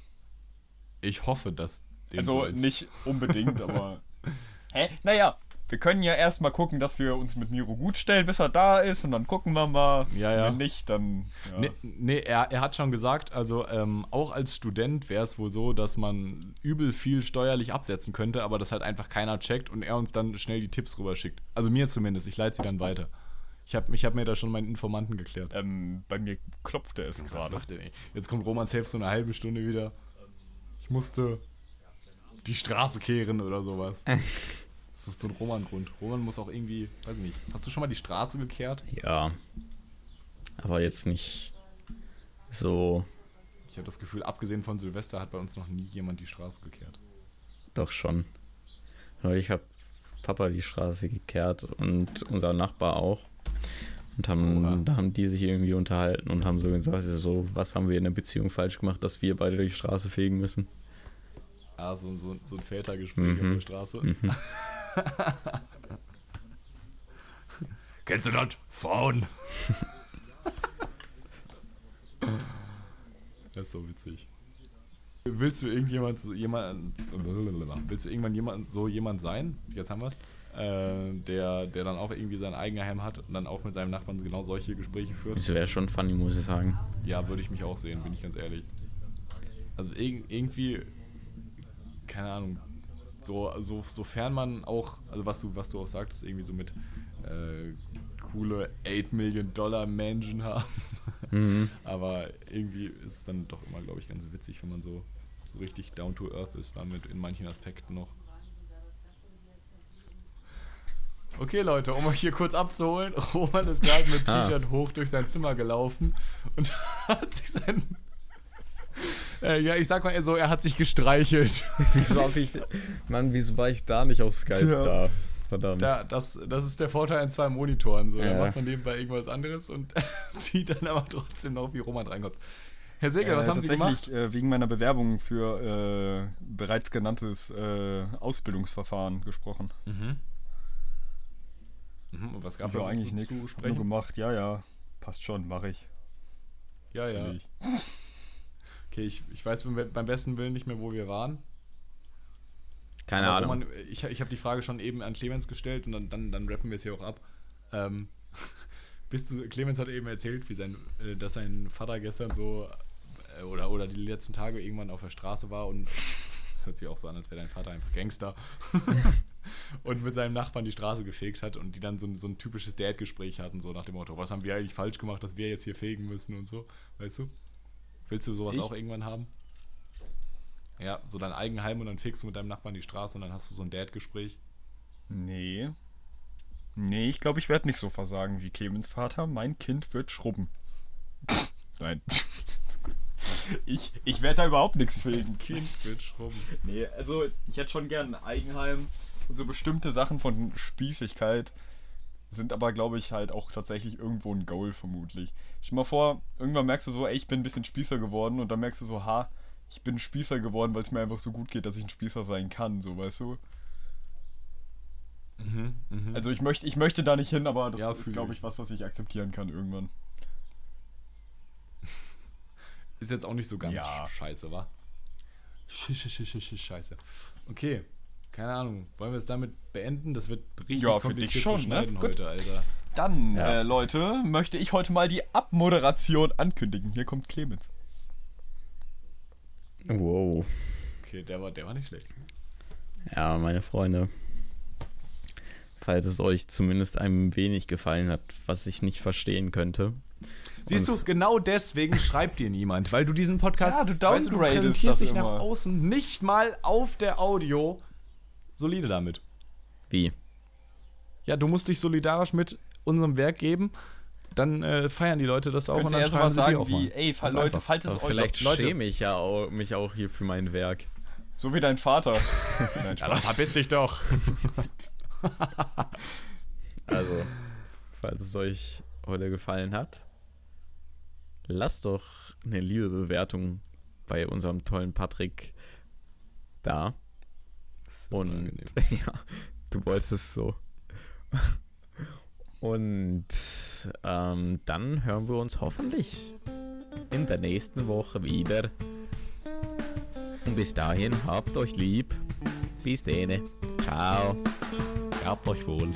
Ich hoffe, dass dem Also so ist. nicht unbedingt, aber. (laughs) Hä? Naja, wir können ja erstmal gucken, dass wir uns mit Miro gut stellen, bis er da ist und dann gucken wir mal. Ja, ja. Wenn nicht, dann. Ja. Nee, nee er, er hat schon gesagt, also ähm, auch als Student wäre es wohl so, dass man übel viel steuerlich absetzen könnte, aber das halt einfach keiner checkt und er uns dann schnell die Tipps rüberschickt. Also mir zumindest, ich leite sie dann weiter. Ich habe ich hab mir da schon meinen Informanten geklärt. Ähm, bei mir klopft er es Was gerade. macht der denn? Jetzt kommt Roman selbst so eine halbe Stunde wieder. Ich musste die Straße kehren oder sowas. (laughs) Das ist so ein Roman-Grund. Roman muss auch irgendwie, weiß ich nicht. Hast du schon mal die Straße gekehrt? Ja. Aber jetzt nicht so, Ich habe das Gefühl, abgesehen von Silvester hat bei uns noch nie jemand die Straße gekehrt. doch schon. Ich habe Papa die Straße gekehrt und unser Nachbar auch. Und haben, Oha. da haben die sich irgendwie unterhalten und haben so gesagt, so, was haben wir in der Beziehung falsch gemacht, dass wir beide durch die Straße fegen müssen. Ah, so, so, so ein Vätergespräch auf Mhm. der Straße. Mhm. (laughs) (laughs) Kennst du das? Frauen. (laughs) das ist so witzig. Willst du irgendjemand so jemand willst du irgendwann jemand so jemand sein? Jetzt haben wir es. Äh, der, der dann auch irgendwie sein Eigenheim hat und dann auch mit seinem Nachbarn genau solche Gespräche führt. Das wäre schon funny, muss ich sagen. Ja, würde ich mich auch sehen, bin ich ganz ehrlich. Also irg irgendwie, keine Ahnung, so, so, sofern man auch, also was du, was du auch sagtest, irgendwie so mit äh, coole 8 Million Dollar Mansion haben. (laughs) Mhm. Aber irgendwie ist es dann doch immer, glaube ich, ganz witzig, wenn man so, so richtig down to earth ist, damit in manchen Aspekten noch. Okay, Leute, um euch hier kurz abzuholen, (laughs) Roman ist gerade mit Ah. T-Shirt hoch durch sein Zimmer gelaufen und (laughs) hat sich sein. Äh, ja, ich sag mal so, er hat sich gestreichelt. (laughs) wieso hab ich. Mann, wieso war ich da nicht auf Skype Tja. da? Verdammt. Da, das, das ist der Vorteil an zwei Monitoren. So. Da Ja. macht man nebenbei irgendwas anderes und (laughs) sieht dann aber trotzdem noch, wie Roman reinkommt. Herr Segel, was Äh, haben Sie gemacht? tatsächlich äh, wegen meiner Bewerbung für äh, bereits genanntes äh, Ausbildungsverfahren gesprochen. Mhm. Mhm. Und was gab es ja, eigentlich nichts. Nur gemacht, ja, ja. Passt schon, mache ich. Ja, ja. Okay, ich, ich weiß beim besten Willen nicht mehr, wo wir waren. Keine Aber Ahnung. Roman, ich ich habe die Frage schon eben an Clemens gestellt und dann, dann, dann rappen wir es hier auch ab. Ähm, (laughs) bist du, Clemens hat eben erzählt, wie sein, äh, dass sein Vater gestern so äh, oder, oder die letzten Tage irgendwann auf der Straße war und das hört sich auch so an, als wäre dein Vater einfach Gangster. (laughs) und mit seinem Nachbarn die Straße gefegt hat und die dann so, ein- so ein typisches Dad-Gespräch hatten, so nach dem Motto, was haben wir eigentlich falsch gemacht, dass wir jetzt hier fegen müssen und so, weißt du? Willst du sowas Ich? auch irgendwann haben? Ja, so dein Eigenheim und dann fegst du mit deinem Nachbarn die Straße und dann hast du so ein Dad-Gespräch. Nee. Nee, ich glaube, ich werde nicht so versagen wie Clemens Vater. Mein Kind wird schrubben. (laughs) Nein. (laughs) Ich, ich werde da überhaupt nichts fegen. Kind wird schrubben. Nee, also ich hätte schon gern ein Eigenheim und so bestimmte Sachen von Spießigkeit sind aber, glaube ich, halt auch tatsächlich irgendwo ein Goal vermutlich. Stell mal vor, irgendwann merkst du so, ey, ich bin ein bisschen Spießer geworden und dann merkst du so, ha, ich bin Spießer geworden, weil es mir einfach so gut geht, dass ich ein Spießer sein kann, so weißt du. Mhm, mhm. Also ich möchte, ich möchte da nicht hin, aber das Ja, ist, glaube ich. was, was ich akzeptieren kann irgendwann. ist jetzt auch nicht so ganz Ja. scheiße, wa? Sch sch sch sch sch scheiße. Okay, keine Ahnung. Wollen wir es damit beenden? Das wird richtig Ja, für kompliziert dich schon, zu schneiden ne? Gut. heute, Alter. Dann, Ja. äh, Leute, möchte ich heute mal die Abmoderation ankündigen. Hier kommt Clemens. Wow. Okay, der war, der war nicht schlecht. Ja, meine Freunde. Falls es euch zumindest ein wenig gefallen hat, was ich nicht verstehen könnte. Siehst du, genau deswegen (laughs) schreibt dir niemand, weil du diesen Podcast, Ja, du weißt du, präsentierst dich nach außen nicht mal auf der Audio solide damit. Wie? Ja, du musst dich solidarisch mit unserem Werk geben, dann äh, feiern die Leute das auch Könnt und dann mal sagen, auch wie, mal. ey, Ganz Leute, einfach. falls es euch vielleicht Leute- schäme ich ja auch, mich auch hier für mein Werk. So wie dein Vater. (laughs) Nein, Ja, verpiss dich doch. (laughs) Also, falls es euch heute gefallen hat, lasst doch eine liebe Bewertung bei unserem tollen Patrick da. Und (laughs) ja, du wolltest es so. (laughs) Und ähm, dann hören wir uns hoffentlich in der nächsten Woche wieder. Und bis dahin, habt euch lieb. Bis dene. Ciao. Gehabt euch wohl.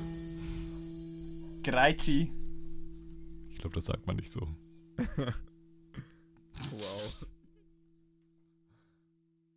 Greizi. Ich glaube, das sagt man nicht so. (laughs)